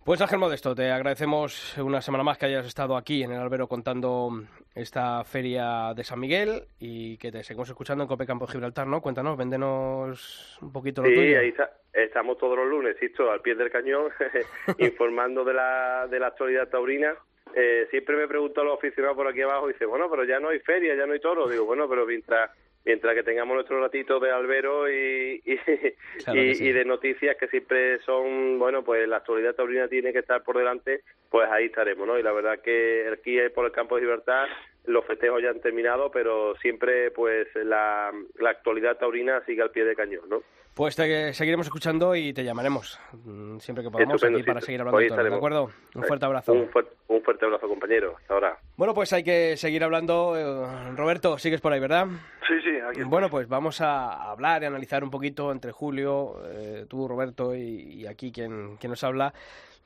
Pues Ángel Modesto, te agradecemos una semana más que hayas estado aquí en el Albero contando esta feria de San Miguel y que te seguimos escuchando en Cope Campo Gibraltar, ¿no? Cuéntanos, véndenos un poquito lo Sí, tuyo. ahí está- estamos todos los lunes, al pie del cañón, informando de la, de la actualidad taurina. Eh, siempre me preguntan los aficionados por aquí abajo, y dice, bueno, pero ya no hay feria, ya no hay toro. Digo, bueno, pero mientras mientras que tengamos nuestro ratito de albero y, y, Claro y- que sí. y de noticias que siempre son, bueno, pues la actualidad taurina tiene que estar por delante, pues ahí estaremos, ¿no? Y la verdad que aquí por el campo de libertad los festejos ya han terminado, pero siempre pues la, la actualidad taurina sigue al pie de cañón, ¿no? Pues te seguiremos escuchando y te llamaremos mm, siempre que podamos aquí para seguir hablando de todo, ¿de estaremos. acuerdo? Un fuerte abrazo. Un, un fuerte abrazo, compañero. Hasta ahora. Bueno, pues hay que seguir hablando. eh, Roberto, sigues por ahí, ¿verdad? Sí, sí, aquí estoy. Bueno, pues vamos a hablar y analizar un poquito entre Julio, eh, tú, Roberto, y, y aquí quien, quien nos habla,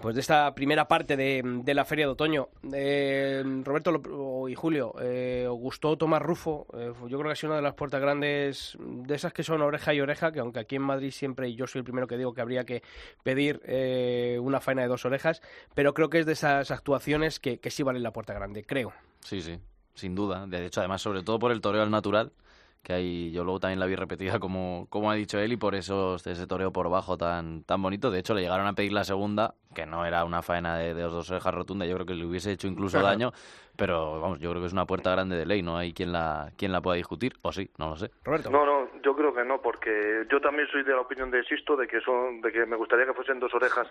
pues de esta primera parte de, de la Feria de Otoño. Eh, Roberto lo- y Julio, eh, ¿os gustó Tomás Rufo? Eh, yo creo que ha sido una de las puertas grandes, de esas que son oreja y oreja, que aunque aquí en Madrid siempre, y yo soy el primero que digo que habría que pedir eh, una faena de dos orejas, pero creo que es de esas actuaciones que, que sí valen la puerta grande, creo. Sí, sí, sin duda. De hecho, además, sobre todo por el toreo al natural, que ahí yo luego también la vi repetida como, como ha dicho él y por eso ese toreo por bajo tan, tan bonito. De hecho, le llegaron a pedir la segunda, que no era una faena de, de dos orejas rotunda, yo creo que le hubiese hecho incluso daño, pero vamos, yo creo que es una puerta grande de ley, no hay quien la, quien la pueda discutir, o sí, no lo sé. Roberto. No, no, yo creo que no, porque yo también soy de la opinión de Sisto, de que son, de que me gustaría que fuesen dos orejas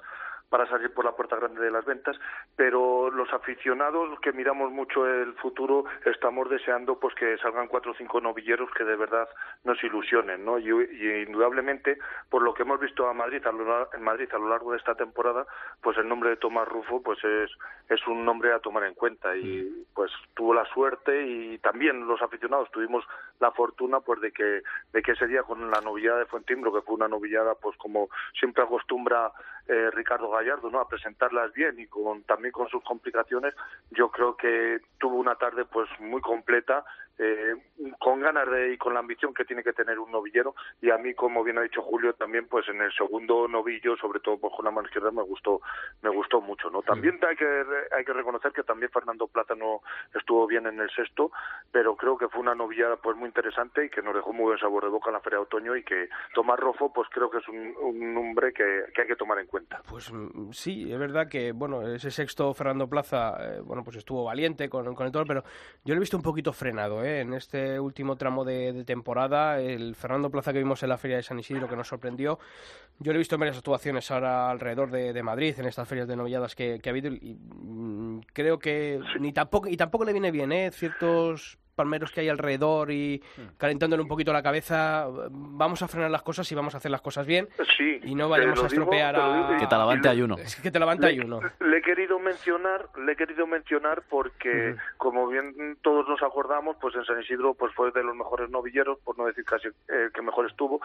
para salir por la puerta grande de las ventas, pero los aficionados que miramos mucho el futuro estamos deseando pues que salgan cuatro o cinco novilleros que de verdad nos ilusionen, ¿no? Y, y indudablemente por lo que hemos visto a Madrid a lo, en Madrid a lo largo de esta temporada, pues el nombre de Tomás Rufo pues es es un nombre a tomar en cuenta y pues tuvo la suerte y también los aficionados tuvimos la fortuna pues de que de que ese día con la novillada de Fuentimbro que fue una novillada pues como siempre acostumbra eh, Ricardo Gallardo no a presentarlas bien y con también con sus complicaciones yo creo que tuvo una tarde pues muy completa eh, con ganas de y con la ambición que tiene que tener un novillero. Y a mí como bien ha dicho Julio también pues en el segundo novillo sobre todo con la mano izquierda me gustó me gustó mucho no también hay que hay que reconocer que también Fernando Plata no estuvo bien en el sexto pero creo que fue una novillada pues muy interesante y que nos dejó muy buen sabor de boca en la feria de otoño y que Tomás Rofo pues creo que es un, un que, que hay que tomar en cuenta. Pues mm, sí, es verdad que bueno ese sexto Fernando Plaza eh, bueno pues estuvo valiente con, con el toro, pero yo lo he visto un poquito frenado ¿eh? En este último tramo de, de temporada. El Fernando Plaza que vimos en la feria de San Isidro que nos sorprendió, yo lo he visto en varias actuaciones ahora alrededor de, de Madrid en estas ferias de novilladas que, que ha habido y mm, creo que ni tampoco y tampoco le viene bien ¿eh? ciertos palmeros que hay alrededor y calentándole un poquito la cabeza, vamos a frenar las cosas y vamos a hacer las cosas bien sí y no te vayamos a estropear te digo a... Que Talavante hay uno. Es que te levanta le, y uno. le he querido mencionar, le he querido mencionar porque, como bien todos nos acordamos, pues en San Isidro pues fue de los mejores novilleros, por no decir casi el que mejor estuvo.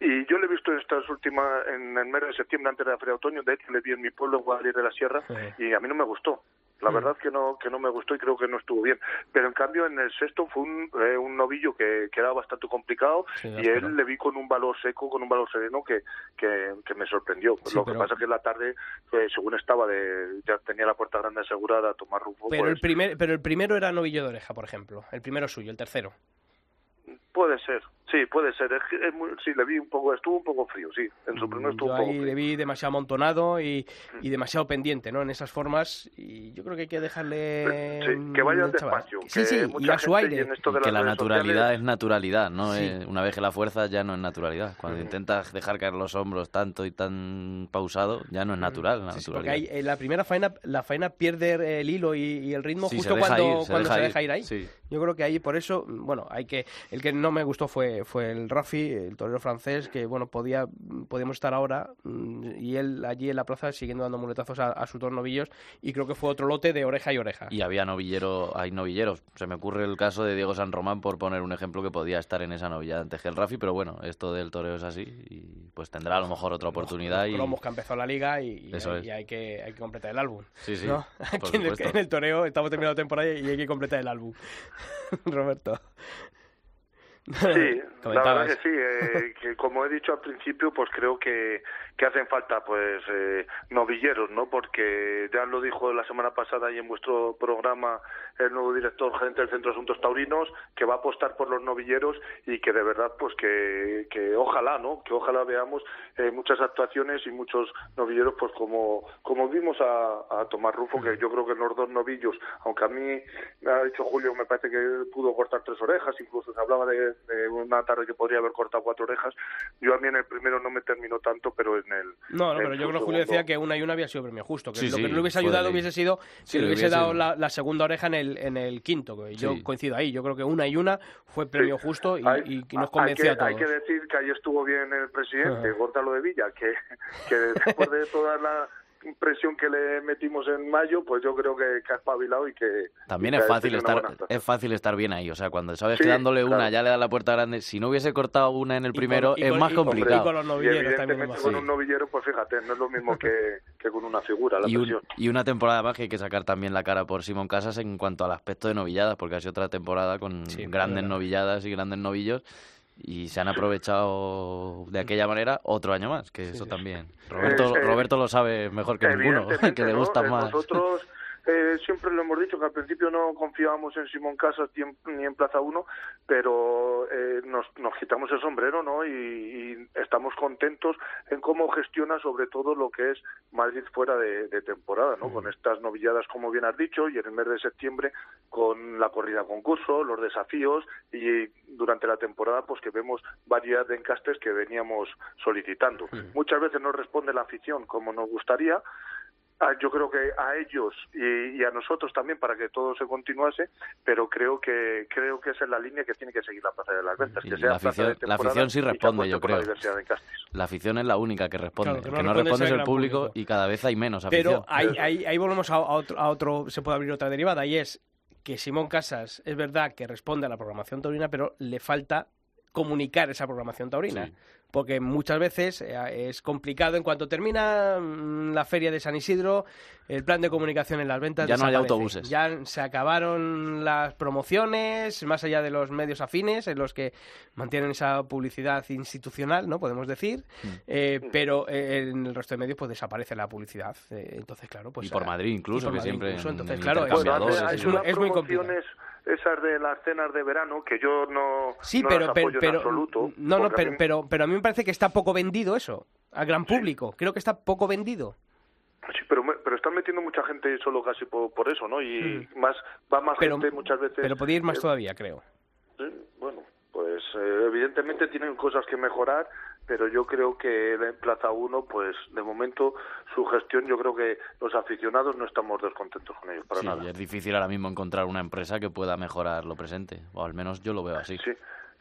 Y yo le he visto en estas últimas, en el mes de septiembre, antes de la feria de otoño, de hecho le vi en mi pueblo, en Guadalajara de la Sierra, y a mí no me gustó. La Mm. verdad que no que no me gustó y creo que no estuvo bien. Pero en cambio en el sexto fue un, eh, un novillo que, que era bastante complicado Sí, y él le vi con un valor seco, con un valor sereno que, que, que me sorprendió. Sí, Lo pero- que pasa que en la tarde, eh, según estaba, de, ya tenía la puerta grande asegurada, tomar rumbo. Pero, pues, el primer, pero el primero era novillo de oreja, por ejemplo. El primero suyo, el tercero. Puede ser, sí, puede ser. Es que es muy- sí, le vi un poco, estuvo un poco frío, sí. En su primero estuvo Yo un poco ahí frío. le vi demasiado amontonado y, y demasiado pendiente, ¿no? En esas formas. Y yo creo que hay que dejarle. Sí, que vaya mm, chaval. despacio. Sí, que sí, y mucha a su aire. en esto de que la naturalidad sociales- es naturalidad, ¿no? Sí. Eh, una vez que la fuerza ya no es naturalidad. Cuando intentas dejar caer los hombros tanto y tan pausado, ya no es natural la Sí, sí, porque hay, en la primera faena, la faena pierde el hilo y, y el ritmo Sí, justo se cuando, ir, se cuando deja se ir, deja ir ahí. Yo creo que ahí por eso, bueno, hay que el que no me gustó fue fue el Rafi, el torero francés, que bueno, podía podíamos estar ahora mm, y él allí en la plaza siguiendo dando muletazos a, a sus dos novillos y creo que fue otro lote de oreja y oreja. Y había novillero, hay novilleros. Se me ocurre el caso de Diego San Román, por poner un ejemplo que podía estar en esa novillada antes que el Rafi, pero bueno, esto del toreo es así y pues tendrá a lo mejor otra oportunidad. Los y cromos que ha empezado la liga y, y Eso hay, es. y hay que hay que completar el álbum. Sí, sí, ¿no? por Aquí en el, en el toreo estamos terminando temporada y hay que completar el álbum. Roberto. Sí, la verdad que sí, eh, que como he dicho al principio, pues creo que, que hacen falta pues eh, novilleros, ¿no? Porque ya lo dijo la semana pasada y en vuestro programa el nuevo director gerente del Centro de Asuntos Taurinos, que va a apostar por los novilleros y que de verdad pues que, que ojalá, ¿no? Que ojalá veamos eh, muchas actuaciones y muchos novilleros pues como, como vimos a, a Tomás Rufo, que yo creo que los dos novillos, aunque a mí me ha dicho Julio, me parece que pudo cortar tres orejas, incluso se hablaba de, de una tarde que podría haber cortado cuatro orejas. Yo a mí en el primero no me terminó tanto, pero en el. No, no, pero yo creo que Julio decía que una y una había sido premio justo. Que Sí, lo que sí, no le hubiese ayudado hubiese sido Sí, si le le hubiese hubiese- dado la, la segunda oreja en el, en el quinto. que Yo Sí. coincido ahí. Yo creo que una y una fue premio justo y, Hay- y- y nos convenció que, a todos. Hay que decir que ahí estuvo bien el presidente, Ajá. Gonzalo de Villa, que, que después de toda la presión que le metimos en mayo, pues yo creo que, que ha espabilado y que... También y es que fácil estar es fácil estar bien ahí, o sea, cuando sabes Sí, que dándole una ya le da la puerta grande, si no hubiese cortado una en el Y con- primero y es con- más complicado. y con los Y novilleros también es evidentemente más con Sí. un novillero, pues fíjate, no es lo mismo que, que con una figura, la y, un- presión. y una temporada más que hay que sacar también la cara por Simón Casas en cuanto al aspecto de novilladas, porque ha sido otra temporada con Sí, grandes novilladas y grandes novillos y se han aprovechado de aquella manera otro año más, que eso también. Roberto, Eh, eh, Roberto lo sabe mejor que ninguno, que le gusta Eh, más. Nosotros eh, siempre lo hemos dicho que al principio no confiábamos en Simón Casas ni en, Plaza 1, pero eh, nos, nos quitamos el sombrero ¿no? Y, y estamos contentos en cómo gestiona sobre todo lo que es Madrid fuera de, de temporada, ¿no? con estas novilladas, como bien has dicho, y en el mes de septiembre con la corrida concurso, los desafíos y durante la temporada pues que vemos variedad de encastes que veníamos solicitando. Muchas veces no responde la afición como nos gustaría, yo creo que a ellos y, y a nosotros también para que todo se continuase, pero creo que creo que esa es la línea que tiene que seguir la Plaza de las Ventas, que sea la plaza de afición- la afición sí responde, yo la creo. encastes. La afición es la única que responde. Claro, que el no que no responde responde es el público, público. y cada vez hay menos afición. Pero ahí, ahí, ahí volvemos a, a otro, a otro, se puede abrir otra derivada y es que Simón Casas es verdad que responde a la programación taurina, pero le falta comunicar esa programación taurina. Sí. Porque muchas veces eh, es complicado. En cuanto termina mm, la feria de San Isidro, el plan de comunicación en las ventas Ya no hay autobuses. Ya se acabaron las promociones, más allá de los medios afines, en los que mantienen esa publicidad institucional, ¿no? Podemos decir, Mm. eh, pero eh, en el resto de medios pues desaparece la publicidad. Eh, entonces, claro, pues... Y por Madrid incluso, por que Madrid siempre incluso. Entonces, en claro, es, intercambiadores, es, muy- unas es muy complicado. esas de las cenas de verano que yo no, Sí, no pero, las pero, en absoluto. no, no, pero, pero a mí me parece que está poco vendido eso al gran público. Creo que está poco vendido. Sí, pero, me- pero están metiendo mucha gente solo casi por, por eso, ¿no? Y más va más. Pero, gente muchas veces. pero podría ir más eh, todavía, creo. Sí, bueno, pues eh, evidentemente tienen cosas que mejorar, pero yo creo que en Plaza 1, pues de momento su gestión, yo creo que los aficionados no estamos descontentos con ellos, para Sí, nada. es difícil ahora mismo encontrar una empresa que pueda mejorar lo presente, o al menos yo lo veo así. Sí,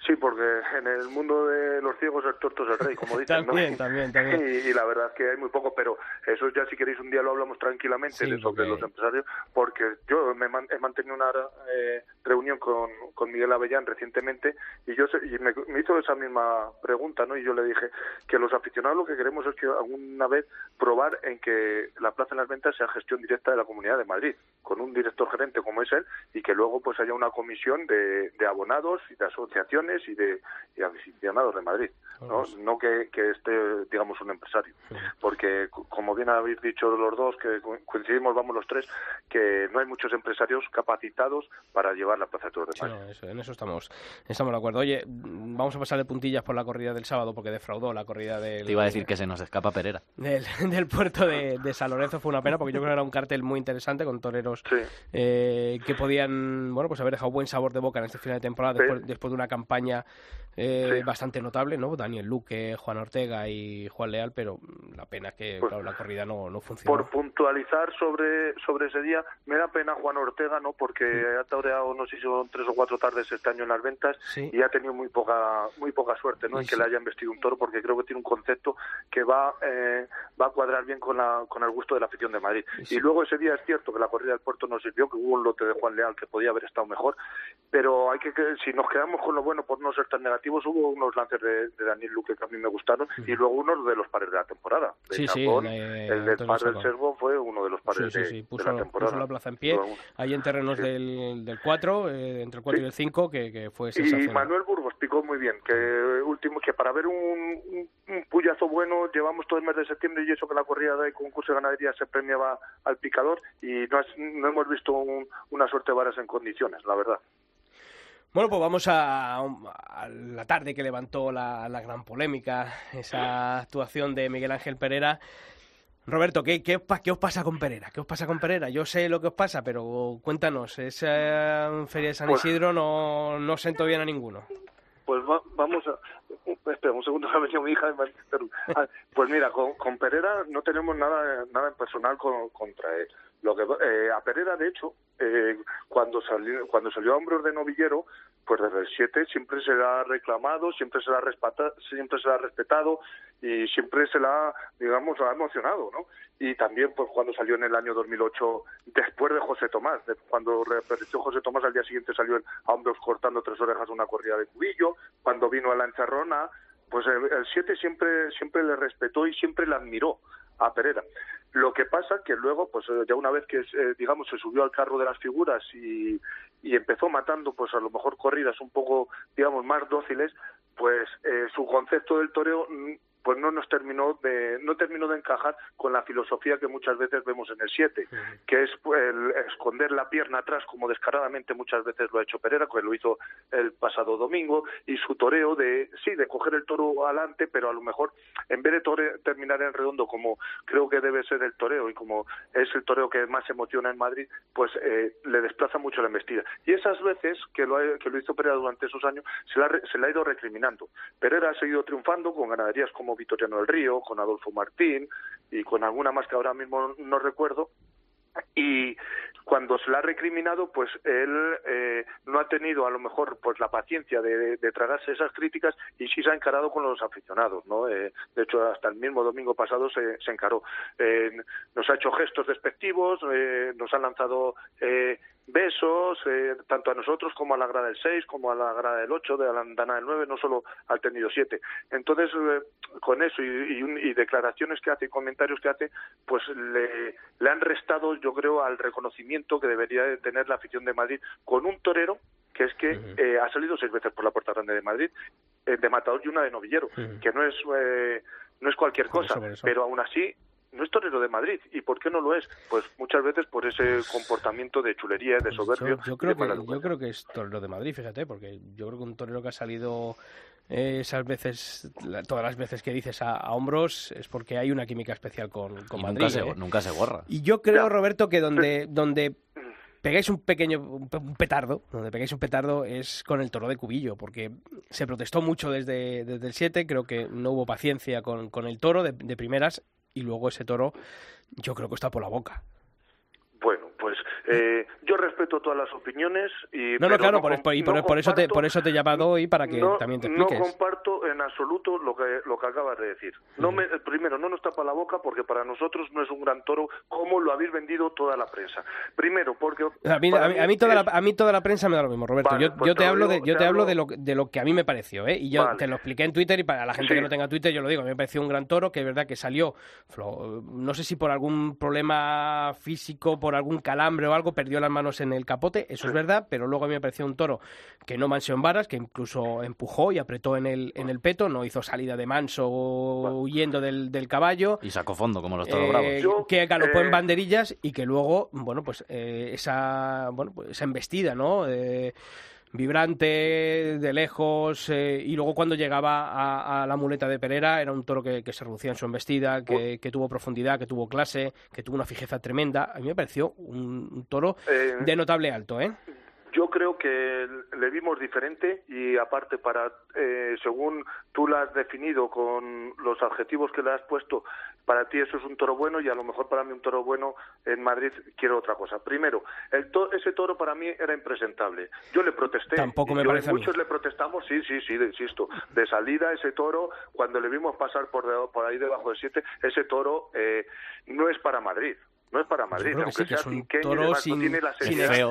sí, porque en el mundo de los ciegos el tuerto es el rey, como dicen, ¿no? También, también, también. Y, y la verdad es que hay muy poco, pero eso ya si queréis un día lo hablamos tranquilamente Sí, de sobre porque- los empresarios, porque yo me man- he mantenido una eh, reunión con, con Miguel Avellán recientemente y yo y me, me hizo esa misma pregunta, ¿no? Y yo le dije que los aficionados lo que queremos es que alguna vez probar en que la Plaza en las Ventas sea gestión directa de la Comunidad de Madrid, con un director gerente como es él y que luego pues haya una comisión de, de abonados y de asociaciones y de y aficionados de Madrid, ¿no? No que, que esté, digamos, un empresario. Porque, como bien habéis dicho los dos, que co- coincidimos, vamos los tres, que no hay muchos empresarios capacitados para llevar la Plaza de Toros de Sí, Madrid. no, eso- en eso estamos, estamos de acuerdo. Oye, vamos a pasarle puntillas por la corrida del sábado porque defraudó la corrida del, Te iba a decir que se nos escapa Perera. del, del puerto de, de San Lorenzo. Fue una pena porque yo creo que era un cartel muy interesante con toreros Sí. eh, que podían bueno pues haber dejado buen sabor de boca en este final de temporada Sí. después, después de una campaña eh, Sí. bastante notable, ¿no? Daniel Luque, Juan Ortega y Juan Leal, pero mm, la pena es que Pues, claro, la corrida no, no funcionó. Por puntualizar sobre, sobre ese día, me da pena Juan Ortega, ¿no? Porque ha toreado, no sé si son tres o cuatro tardes este año en las ventas Sí. y ha tenido muy poca muy poca suerte, ¿no? Sí, en que sí. le hayan vestido un toro, porque creo que tiene un concepto que va eh, va a cuadrar bien con, la, con el gusto de la afición de Madrid. Sí. Y luego ese día es cierto que la corrida del puerto no sirvió, que hubo un lote de Juan Leal que podía haber estado mejor, pero hay que si nos quedamos con lo bueno por no ser tan negativos, hubo unos lances de, de Daniel Luque que a mí me gustaron y luego unos de los pares de la temporada. De Sí, sí, Chacón, de el del par del. Servo fue uno de los pares Sí, sí, de, sí, la temporada. puso la plaza en pie, Luego- ahí en terrenos Sí. del, del 4, eh, entre el 4 Sí. y el 5, que, que fue Y. Manuel Burgos picó muy bien, que último que para ver un, un, un puyazo bueno llevamos todo el mes de septiembre y eso que la corrida de concurso de ganadería se premiaba al picador y no, has- no hemos visto un- una suerte de varas en condiciones, la verdad. Bueno, pues vamos a, a la tarde que levantó la, la gran polémica, esa actuación de Miguel Ángel Pereira. Roberto, ¿qué, qué, os pa- qué os pasa con Pereira? ¿Qué os pasa con Pereira? Yo sé lo que os pasa, pero cuéntanos, esa feria de San Pues- Isidro no, no sentó bien a ninguno. Pues va- vamos a... Espera, un segundo que ha venido mi hija. Ah, Pues mira, con, con Pereira no tenemos nada nada en personal con- contra él. Lo que eh, a Pereira, de hecho, eh, cuando salió cuando salió a hombros de novillero, pues desde el 7 siempre se le ha reclamado, siempre se le ha siempre se le ha respetado y siempre se la digamos, ha emocionado, ¿no? Y también, pues cuando salió en el año 2008, después de José Tomás, de- cuando reapareció José Tomás, al día siguiente salió en- a hombros cortando tres orejas una corrida de cubillo, cuando vino a la encerrona, pues el, el 7 siempre, siempre le respetó y siempre le admiró a Pereira. Lo que pasa que luego, pues eh, ya una vez que, eh, digamos, se subió al carro de las figuras y, y empezó matando, pues a lo mejor corridas un poco, digamos, más dóciles, pues eh, su concepto del toreo mm, pues no nos terminó de no terminó de encajar con la filosofía que muchas veces vemos en el 7, que es el esconder la pierna atrás como descaradamente muchas veces lo ha hecho Pereira, que lo hizo el pasado domingo y su toreo de sí, de coger el toro adelante, pero a lo mejor en vez de tore- terminar en redondo como creo que debe ser el toreo y como es el toreo que más emociona en Madrid, pues eh, le desplaza mucho la embestida. Y esas veces que lo, ha- que lo hizo Pereira durante esos años se la, se la ha ido recriminando. Pereira ha seguido triunfando con ganaderías como Vitoriano del Río, con Adolfo Martín y con alguna más que ahora mismo no recuerdo, y cuando se le ha recriminado pues él eh, no ha tenido a lo mejor pues la paciencia de, tragarse esas críticas y sí se ha encarado con los aficionados no Eh, de hecho hasta el mismo domingo pasado se, se encaró. Eh, nos ha hecho gestos despectivos eh, nos ha lanzado eh, besos, eh, tanto a nosotros como a la grada del 6, como a la grada del 8, de la andana del 9, no solo al tendido 7. Entonces, eh, con eso y, y un- y declaraciones que hace y comentarios que hace, pues le, le han restado, yo creo, al reconocimiento que debería de tener la afición de Madrid con un torero que es que eh, ha salido seis veces por la Puerta Grande de Madrid, eh, de matador y una de novillero, que no es, eh, no es cualquier cosa, pero aún así no es torero de Madrid. ¿Y por qué no lo es? Pues muchas veces por ese comportamiento de chulería, de soberbio. Yo, creo de que, yo creo que es torero de Madrid, fíjate, porque yo creo que un torero que ha salido eh, esas veces, la- todas las veces que dices a, a hombros, es porque hay una química especial con, con Y Madrid. nunca, se, ¿eh? nunca se borra. Y yo creo, Roberto, que donde, donde pegáis un pequeño un pe- un petardo, donde pegáis un petardo es con el toro de Cubillo, porque se protestó mucho desde, desde el 7, creo que no hubo paciencia con, con el toro de, de primeras, y luego ese toro yo creo que está por la boca. Eh, yo respeto todas las opiniones y No, no, claro, por, por- y por, no por eso te, por eso te he llamado hoy para que no, también te no expliques. comparto en absoluto lo que lo que acabas de decir. No me, primero, no nos tapa la boca porque para nosotros no es un gran toro como lo habéis vendido toda la prensa. Primero, porque A mí, a mí- a mí toda es- la, a mí toda la prensa me da lo mismo, Roberto. Vale, yo, pues yo te te lo hablo, de, yo te te hablo hablo- de, lo, de lo que a mí me pareció, ¿eh? Y yo Vale. te lo expliqué en Twitter y para la gente Sí. que no tenga Twitter yo lo digo. A mí me pareció un gran toro que es verdad que salió, no sé si por algún problema físico, por algún calambre o algo, perdió las manos en el capote, eso es verdad, pero luego a mí me pareció un toro que no mansió en varas, que incluso empujó y apretó en el, en el peto, no hizo salida de manso huyendo del, del caballo. Y sacó fondo, como los toros Eh, bravos. Yo, que galopó eh, en banderillas y que luego, bueno, pues eh, esa, bueno, pues esa embestida, ¿no? Vibrante, de lejos, eh, y luego cuando llegaba a, a la muleta de Pereira era un toro que, que se reducía en su embestida, que, que tuvo profundidad, que tuvo clase, que tuvo una fijeza tremenda. A mí me pareció un, un toro Eh, de notable alto, ¿eh? Yo creo que le vimos diferente y aparte para eh, según tú lo has definido con los adjetivos que le has puesto, para ti eso es un toro bueno y a lo mejor para mí un toro bueno en Madrid quiero otra cosa. Primero, el to- ese toro para mí era impresentable. Yo le protesté. Tampoco me yo- parece a mí. Muchos le protestamos, sí, sí, sí, insisto. De salida ese toro, cuando le vimos pasar por, de- por ahí debajo de siete, ese toro eh, no es para Madrid. No es para Madrid, aunque sí, que sea es un toro demás, sin- no tiene la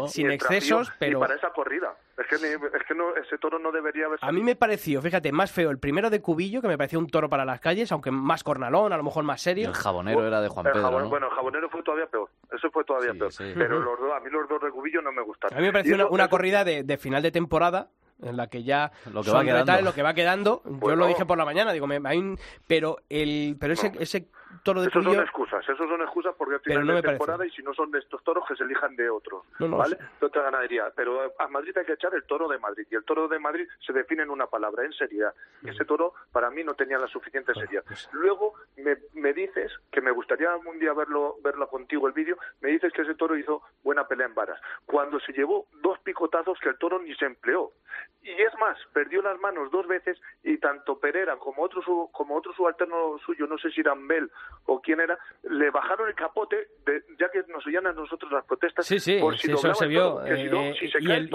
sin excesos, pero- para esa corrida. Es que, ni- es que no, ese toro no debería haber A mí me pareció, fíjate, más feo el primero de Cubillo, que me pareció un toro para las calles, aunque más cornalón, a lo mejor más Y serio. el jabonero era de Juan Pedro. Bueno, el jabonero fue todavía peor. Eso fue todavía Sí, peor. sí. Pero los dos, a mí los dos de Cubillo no me gustaron. A mí me pareció una, eso- una eso- corrida de, de final de temporada en la que ya Lo que va quedando. lo que va quedando. Yo lo dije por la mañana, digo, me, hay un- pero el pero ese, No. ese toro de Esos son excusas, esos son excusas porque al final no de parece. temporada y si no son de estos toros que se elijan de otros, No, no, ¿vale? De otra ganadería. Pero a Madrid hay que echar el toro de Madrid y el toro de Madrid se define en una palabra, en seriedad. Y ese toro para mí no tenía la suficiente seriedad. pues- Luego me, me dices que me gustaría un día verlo verlo contigo el vídeo, me dices que ese toro hizo buena pelea en varas. Cuando se llevó dos picotazos que el toro ni se empleó. Y es más, perdió las manos dos veces y tanto Pereira como otro como otro subalterno suyo, no sé si era Bell o quién era, le bajaron el capote, de- ya que nos oían a nosotros las protestas. Sí, sí, por si sí, eso se vio, eh, y el-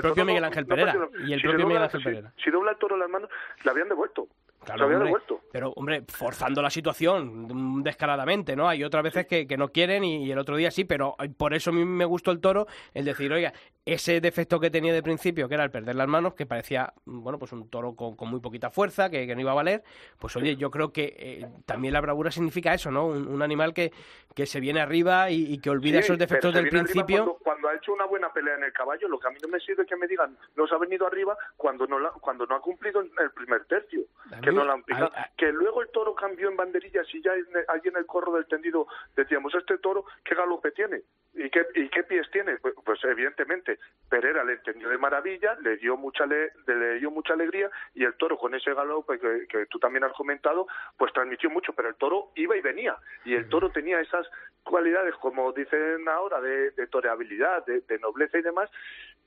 propio Miguel Ángel Pereira, y el propio Miguel Ángel Pereira. Si dobla el toro las manos, le habían devuelto. Claro, hombre, devuelto. pero hombre, forzando la situación descaradamente, ¿no? Hay otras veces que, que no quieren y, y el otro día sí, pero por eso a mí me gustó el toro, el decir, oiga, ese defecto que tenía de principio, que era el perder las manos, que parecía, mm, bueno, pues un toro con, con muy poquita fuerza, que, que no iba a valer, pues oye, yo creo que eh, también la bravura significa eso, ¿no? Un, un animal que, que se viene arriba y, y que olvida Sí, esos defectos del principio. Cuando, cuando ha hecho una buena pelea en el caballo, lo que a mí no me sirve que me digan, nos ha venido arriba cuando no, la- cuando no ha cumplido en el primer tercio, A que mí- no la han picado. a- a- Que luego el toro cambió en banderillas y ya en- allí en el corro del tendido decíamos, este toro, ¿qué galope tiene? ¿Y qué, y qué pies tiene? Pues, pues evidentemente, Pereira le entendió de maravilla, le dio mucha le, le dio mucha alegría y el toro con ese galope que, que tú también has comentado, pues transmitió mucho, pero el toro iba y venía y el toro tenía esas cualidades, como dicen ahora, de, de toreabilidad, de, de nobleza y demás,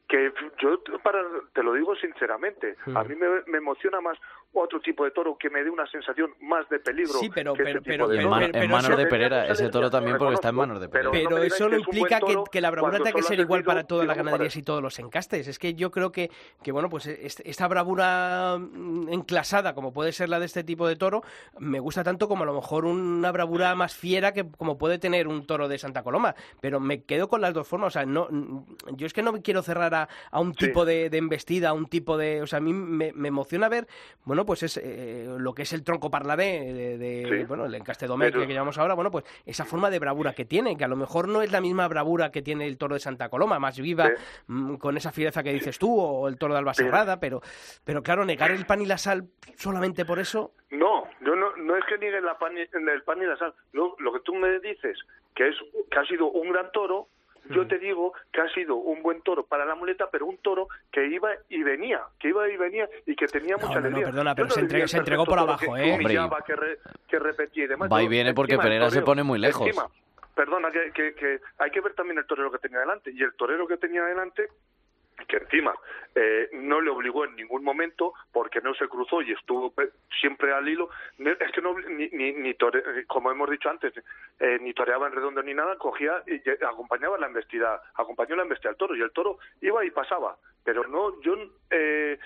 que yo para, te lo digo sinceramente, a mí me, me emociona más otro tipo de toro que me dé una sensación más de peligro. Sí, pero- que pero- tipo pero- de En, pero- toro. man- en pero manos de Perera, ese toro también porque está en manos de Perera. Pero no eso un implica que, la bravura tenga que ser igual para todas las ganaderías y todos los encastes. Es que yo creo que, que bueno, pues est- esta bravura mm, enclasada, como puede ser la de este tipo de toro, me gusta tanto como a lo mejor una bravura más fiera que como puede tener un toro de Santa Coloma. Pero me quedo con las dos formas. O sea, no, mm, yo es que no me quiero cerrar a, a un Sí. tipo de, de embestida, a un tipo de... O sea, a mí me, me emociona ver, bueno, pues es eh, lo que es el tronco parladé de, de- Sí. bueno, el encaste domé Pero- que llamamos ahora, bueno, pues esa forma de bravura que tiene, que a lo mejor no es la misma bravura que tiene el toro de Santa Coloma, más viva, Sí. mm, con esa fiereza que dices tú, o el toro de Albacerrada, pero, pero claro, negar el pan y la sal solamente por eso, No, yo no, no es que niegue la pan y- el pan y la sal. Lo, lo que tú me dices, que es que ha sido un gran toro. Yo te digo que ha sido un buen toro para la muleta, pero un toro que iba y venía, que iba y venía y que tenía No, mucha no, no, alegría. perdona, Yo pero no se se entregó por abajo, que ¿eh? humillaba, que, re- que repetía y demás. Va y viene porque Pereira se pone muy lejos. encima, perdona, que, que, que hay que ver también el torero que tenía delante. Y el torero que tenía delante que encima eh, no le obligó en ningún momento porque no se cruzó y estuvo siempre al hilo. Es que no ni, ni, ni tore- como hemos dicho antes eh, ni toreaba en redondo ni nada cogía y acompañaba la embestida acompañó la embestida al toro y el toro iba y pasaba. Pero no yo eh,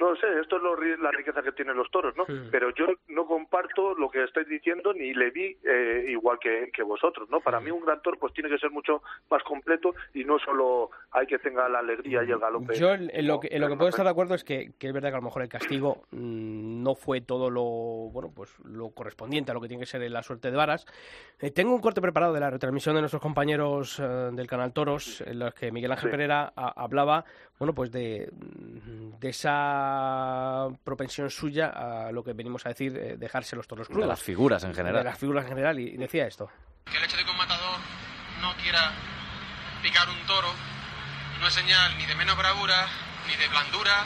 no sé esto es lo la riqueza que tienen los toros no pero yo no comparto lo que estáis diciendo ni le vi eh, igual que, que vosotros no para mí un gran toro pues tiene que ser mucho más completo y no solo hay que tenga la alegría y el galope Yo en en lo que, en lo que puedo estar de acuerdo es que, que es verdad que a lo mejor el castigo mm, no fue todo lo bueno pues lo correspondiente a lo que tiene que ser la suerte de varas. Eh, tengo un corte preparado de la retransmisión de nuestros compañeros eh, del canal Toros en los que Miguel Ángel Sí. Pereira a- hablaba bueno pues de, mm, de esa propensión suya a lo que venimos a decir eh, dejarse los toros De crudos. las figuras en de general. las figuras en general y decía esto. Que el hecho de que un matador no quiera picar un toro no es señal ni de menos bravura, ni de blandura,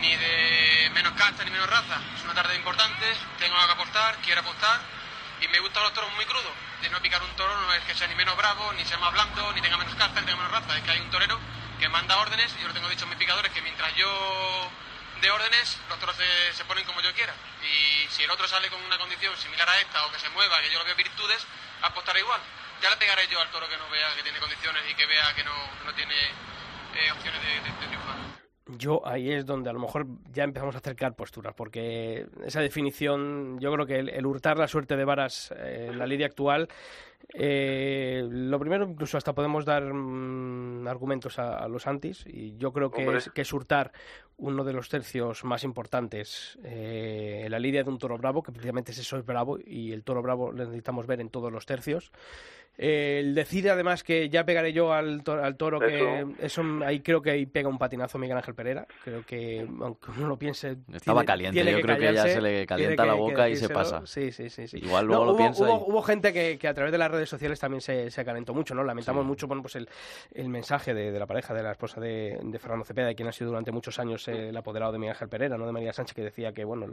ni de menos casta, ni menos raza. Es una tarde importante, tengo que apostar, quiero apostar y me gustan los toros muy crudos. De no picar un toro no es que sea ni menos bravo, ni sea más blando, ni tenga menos casta, ni tenga menos raza. Es que hay un torero que manda órdenes y yo tengo dicho a mis picadores que mientras yo de órdenes, los toros se, se ponen como yo quiera. Y si el otro sale con una condición similar a esta o que se mueva, que yo lo veo virtudes, apostaré igual. Ya le pegaré yo al toro que no vea que tiene condiciones y que vea que no, no tiene eh, opciones de, de- de triunfar. Yo ahí es donde a lo mejor ya empezamos a acercar posturas, porque esa definición, yo creo que el, el hurtar la suerte de varas eh, en la lidia actual, eh, lo primero incluso hasta podemos dar mm, argumentos a, a los antis, y yo creo que es, que uno de los tercios más importantes eh, la lidia de un toro bravo, que precisamente es eso es bravo, y el toro bravo lo necesitamos ver en todos los tercios. Eh, el decir además que ya pegaré yo al, to- al toro, que eso ahí creo que ahí pega un patinazo Miguel Ángel Pereira. Creo que, aunque uno lo piense. Estaba tiene- caliente, tiene yo creo que ya callarse, se le calienta la que- boca y se pasa. Sí, sí, sí. sí. Igual luego No, lo hubo, piensa Hubo, y- hubo gente que, que a través de las redes sociales también se, se calentó mucho, ¿no? Lamentamos Sí. mucho bueno, pues el, el mensaje de, de la pareja, de la esposa de, de Fernando Cepeda, quien ha sido durante muchos años el apoderado de Miguel Ángel Pereira, ¿no? De María Sánchez, que decía que, bueno,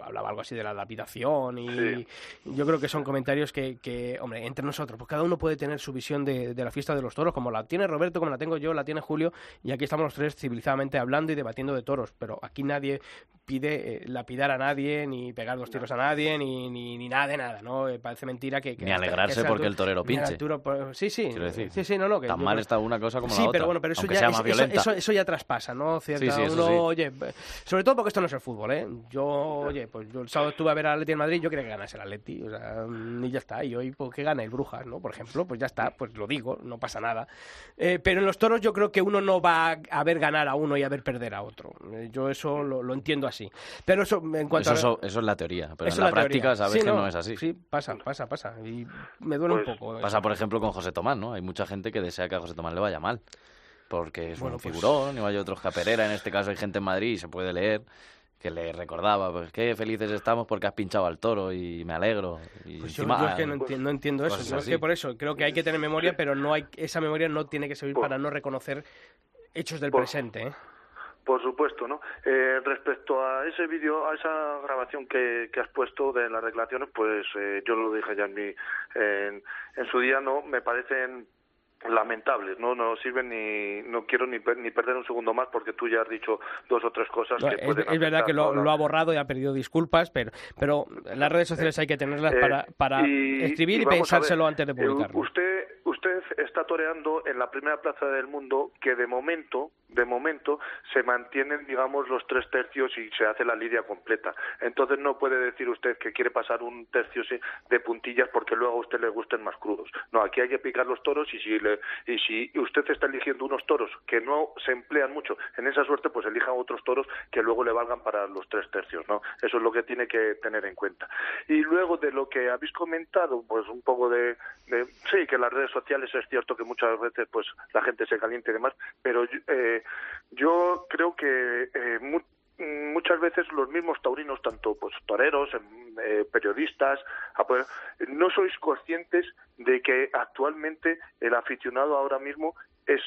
hablaba algo así de la lapidación y Sí. yo creo que son comentarios que, que, hombre, entre nosotros, pues cada uno puede tener su visión de, de la fiesta de los toros, como la tiene Roberto, como la tengo yo, la tiene Julio, y aquí estamos los tres civilizadamente hablando y debatiendo de toros, pero aquí nadie pide eh, lapidar a nadie, ni pegar dos tiros a nadie, ni, ni, ni nada de nada, ¿no? Eh, parece mentira que... que Ni alegrarse que porque altura- el torero pinche. altura, pues, sí, sí, decir, sí, sí, no, no, que Tan yo mal está una cosa como sí, la otra. pero bueno, pero eso ya, es- eso, eso- eso ya traspasa, ¿no? Cierta, Sí, sí, uno, sí. oye, eh, sobre todo porque esto no es el fútbol, ¿eh? Yo, oye, pues yo el sábado estuve a ver al Atleti en Madrid, yo quería que ganase el Atleti, o sea, mm, y ya está, y hoy, pues que gane el Brujas, ¿no? Por ejemplo, pues ya está, pues lo digo, no pasa nada. Eh, pero en los toros yo creo que uno no va a ver ganar a uno y a ver perder a otro. Eh, yo eso lo, lo entiendo así. Pero eso, en cuanto Eso, a... eso- eso es la teoría, pero eso en la, práctica sabes Sí, que no, es así. Sí, pasa, pasa, pasa. Y me duele Pues un poco. Pasa, por ejemplo, con José Tomás, ¿no? Hay mucha gente que desea que a José Tomás le vaya mal, porque es Bueno, un pues- figurón, y hay otros que a en este caso hay gente en Madrid, y se puede leer, que le recordaba, pues qué felices estamos porque has pinchado al toro y me alegro. Y Pues yo, encima, yo es que no entiendo, no entiendo eso. Yo es que por eso creo que hay que tener memoria, pero no hay esa memoria no tiene que servir Por- para no reconocer hechos del Por- presente. ¿eh? Por supuesto, ¿no? Eh, respecto a ese vídeo, a esa grabación que, que has puesto de las declaraciones, pues eh, yo lo dije ya en, mi, en, en su día, ¿no? Me parecen lamentables, no no sirven ni no quiero ni, per- ni perder un segundo más porque tú ya has dicho dos o tres cosas No, que es, pueden es verdad que lo, ha borrado y ha pedido disculpas, pero, pero las redes sociales hay que tenerlas Eh, para, para y- escribir y, pensárselo ver, antes de eh, publicarlo. Usted, usted está toreando en la primera plaza del mundo que de momento, de momento, se mantienen, digamos, los tres tercios y se hace la lidia completa. Entonces no puede decir usted que quiere pasar un tercio de puntillas porque luego a usted le gusten más crudos. No, aquí hay que picar los toros y si, le- y si usted está eligiendo unos toros que no se emplean mucho en esa suerte, pues elija otros toros que luego le valgan para los tres tercios, ¿no? Eso es lo que tiene que tener en cuenta. Y luego de lo que habéis comentado, pues un poco de, sí, que las redes sociales es cierto que muchas veces pues la gente se caliente y demás, pero eh, yo creo que eh, mu- muchas veces los mismos taurinos, tanto pues toreros, em, eh, periodistas, no sois conscientes de que actualmente el aficionado ahora mismo es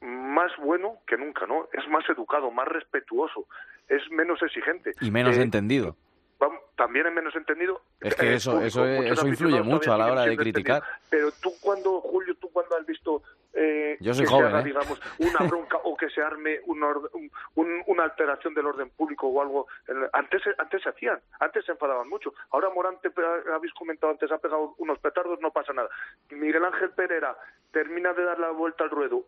más bueno que nunca, ¿no? Es más educado, más respetuoso, es menos exigente. Y menos Eh, entendido. Vamos, también es menos entendido. Es que eso- eso es- eso influye mucho a la hora de criticar. Pero tú cuando, Julio, tú cuando has visto eh, Yo soy que joven, se haga, ¿eh? digamos, una bronca o que se arme un orde- un- un- una alteración del orden público o algo. Antes, se- antes se hacían, antes se enfadaban mucho. Ahora Morante, habéis comentado antes, ha pegado unos petardos, no pasa nada. Miguel Ángel Pereira termina de dar la vuelta al ruedo,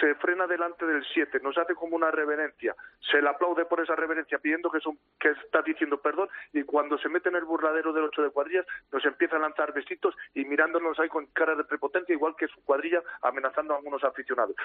se frena delante del 7, nos hace como una reverencia, se le aplaude por esa reverencia pidiendo que, son, que está diciendo perdón y cuando se mete en el burladero del 8 de cuadrillas nos empieza a lanzar besitos y mirándonos ahí con cara de prepotencia igual que su cuadrilla amenazando a algunos aficionados.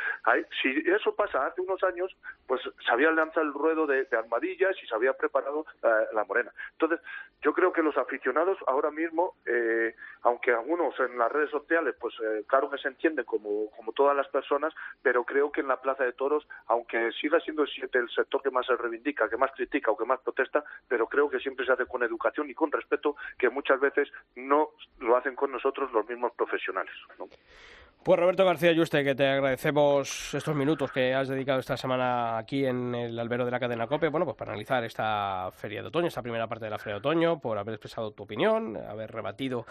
Si eso pasa hace unos años, pues se había lanzado el ruedo de, de armadillas y se había preparado eh, la morena. Entonces, yo creo que los aficionados ahora mismo, eh, aunque algunos en las redes sociales, pues eh, claro que se entienden como, como todas las personas, pero creo que en la Plaza de Toros, aunque siga siendo el 7 el sector que más se reivindica, que más critica o que más protesta, pero creo que siempre se hace con educación y con respeto, que muchas veces no lo hacen con nosotros los mismos profesionales. ¿no? Pues Roberto García Yuste, que te agradecemos estos minutos que has dedicado esta semana aquí en el albero de la cadena COPE, bueno, pues para analizar esta feria de otoño, esta primera parte de la feria de otoño, por haber expresado tu opinión, haber rebatido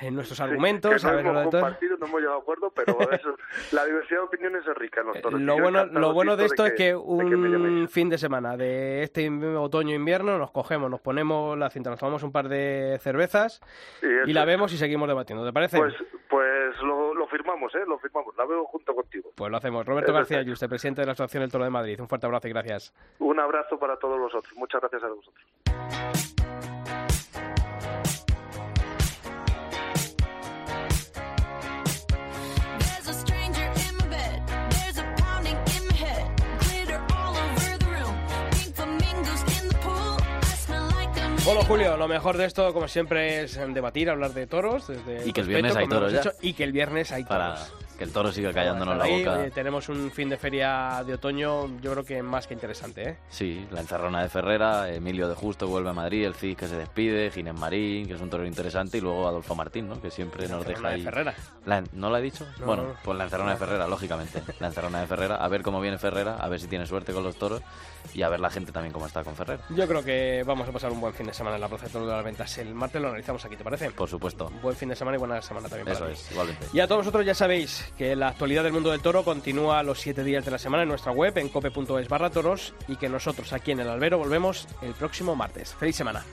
en nuestros argumentos. que no haber hemos compartido, no hemos llegado a acuerdo, pero eso- la diversidad de opiniones es rica en los toros. Y Lo bueno, lo bueno de esto es que un fin de semana de este otoño-invierno nos cogemos, nos ponemos la cinta, nos tomamos un par de cervezas eso y la vemos y seguimos debatiendo. ¿Te parece? Pues, firmamos, ¿eh? Lo firmamos. La veo junto contigo. Pues lo hacemos. Roberto Eso García. Yuste, presidente de la Asociación del Toro de Madrid. Un fuerte abrazo y gracias. Un abrazo para todos vosotros. Muchas gracias a vosotros. Julio, lo mejor de esto, como siempre, es debatir, hablar de toros. Desde Y que el respeto, viernes hay toros ya. y que el viernes hay Para toros. que el toro siga callándonos la boca. oye, tenemos un fin de feria de otoño, yo creo que más que interesante, ¿eh? Sí, la encerrona de Ferrera, Emilio de Justo vuelve a Madrid, el Cid que se despide, Ginés Marín, que es un torero interesante, y luego Adolfo Martín, ¿no? que siempre nos encerrona deja de ahí. Ferrera. La- ¿No la he dicho? No, bueno, no. pues la encerrona de Ferrera, lógicamente. La encerrona de Ferrera, a ver cómo viene Ferrera, a ver si tiene suerte con los toros y a ver la gente también cómo está con Ferrera. Yo creo que vamos a pasar un buen fin de semana en la Plaza de Toros de las Ventas. El martes lo analizamos aquí, ¿te parece? Por supuesto. Buen fin de semana y buena semana también para Eso ti. es, igualmente. Y a todos vosotros ya sabéis que la actualidad del mundo del toro continúa los siete días de la semana en nuestra web en cope.es barra toros y que nosotros aquí en el albero volvemos el próximo martes. ¡Feliz semana!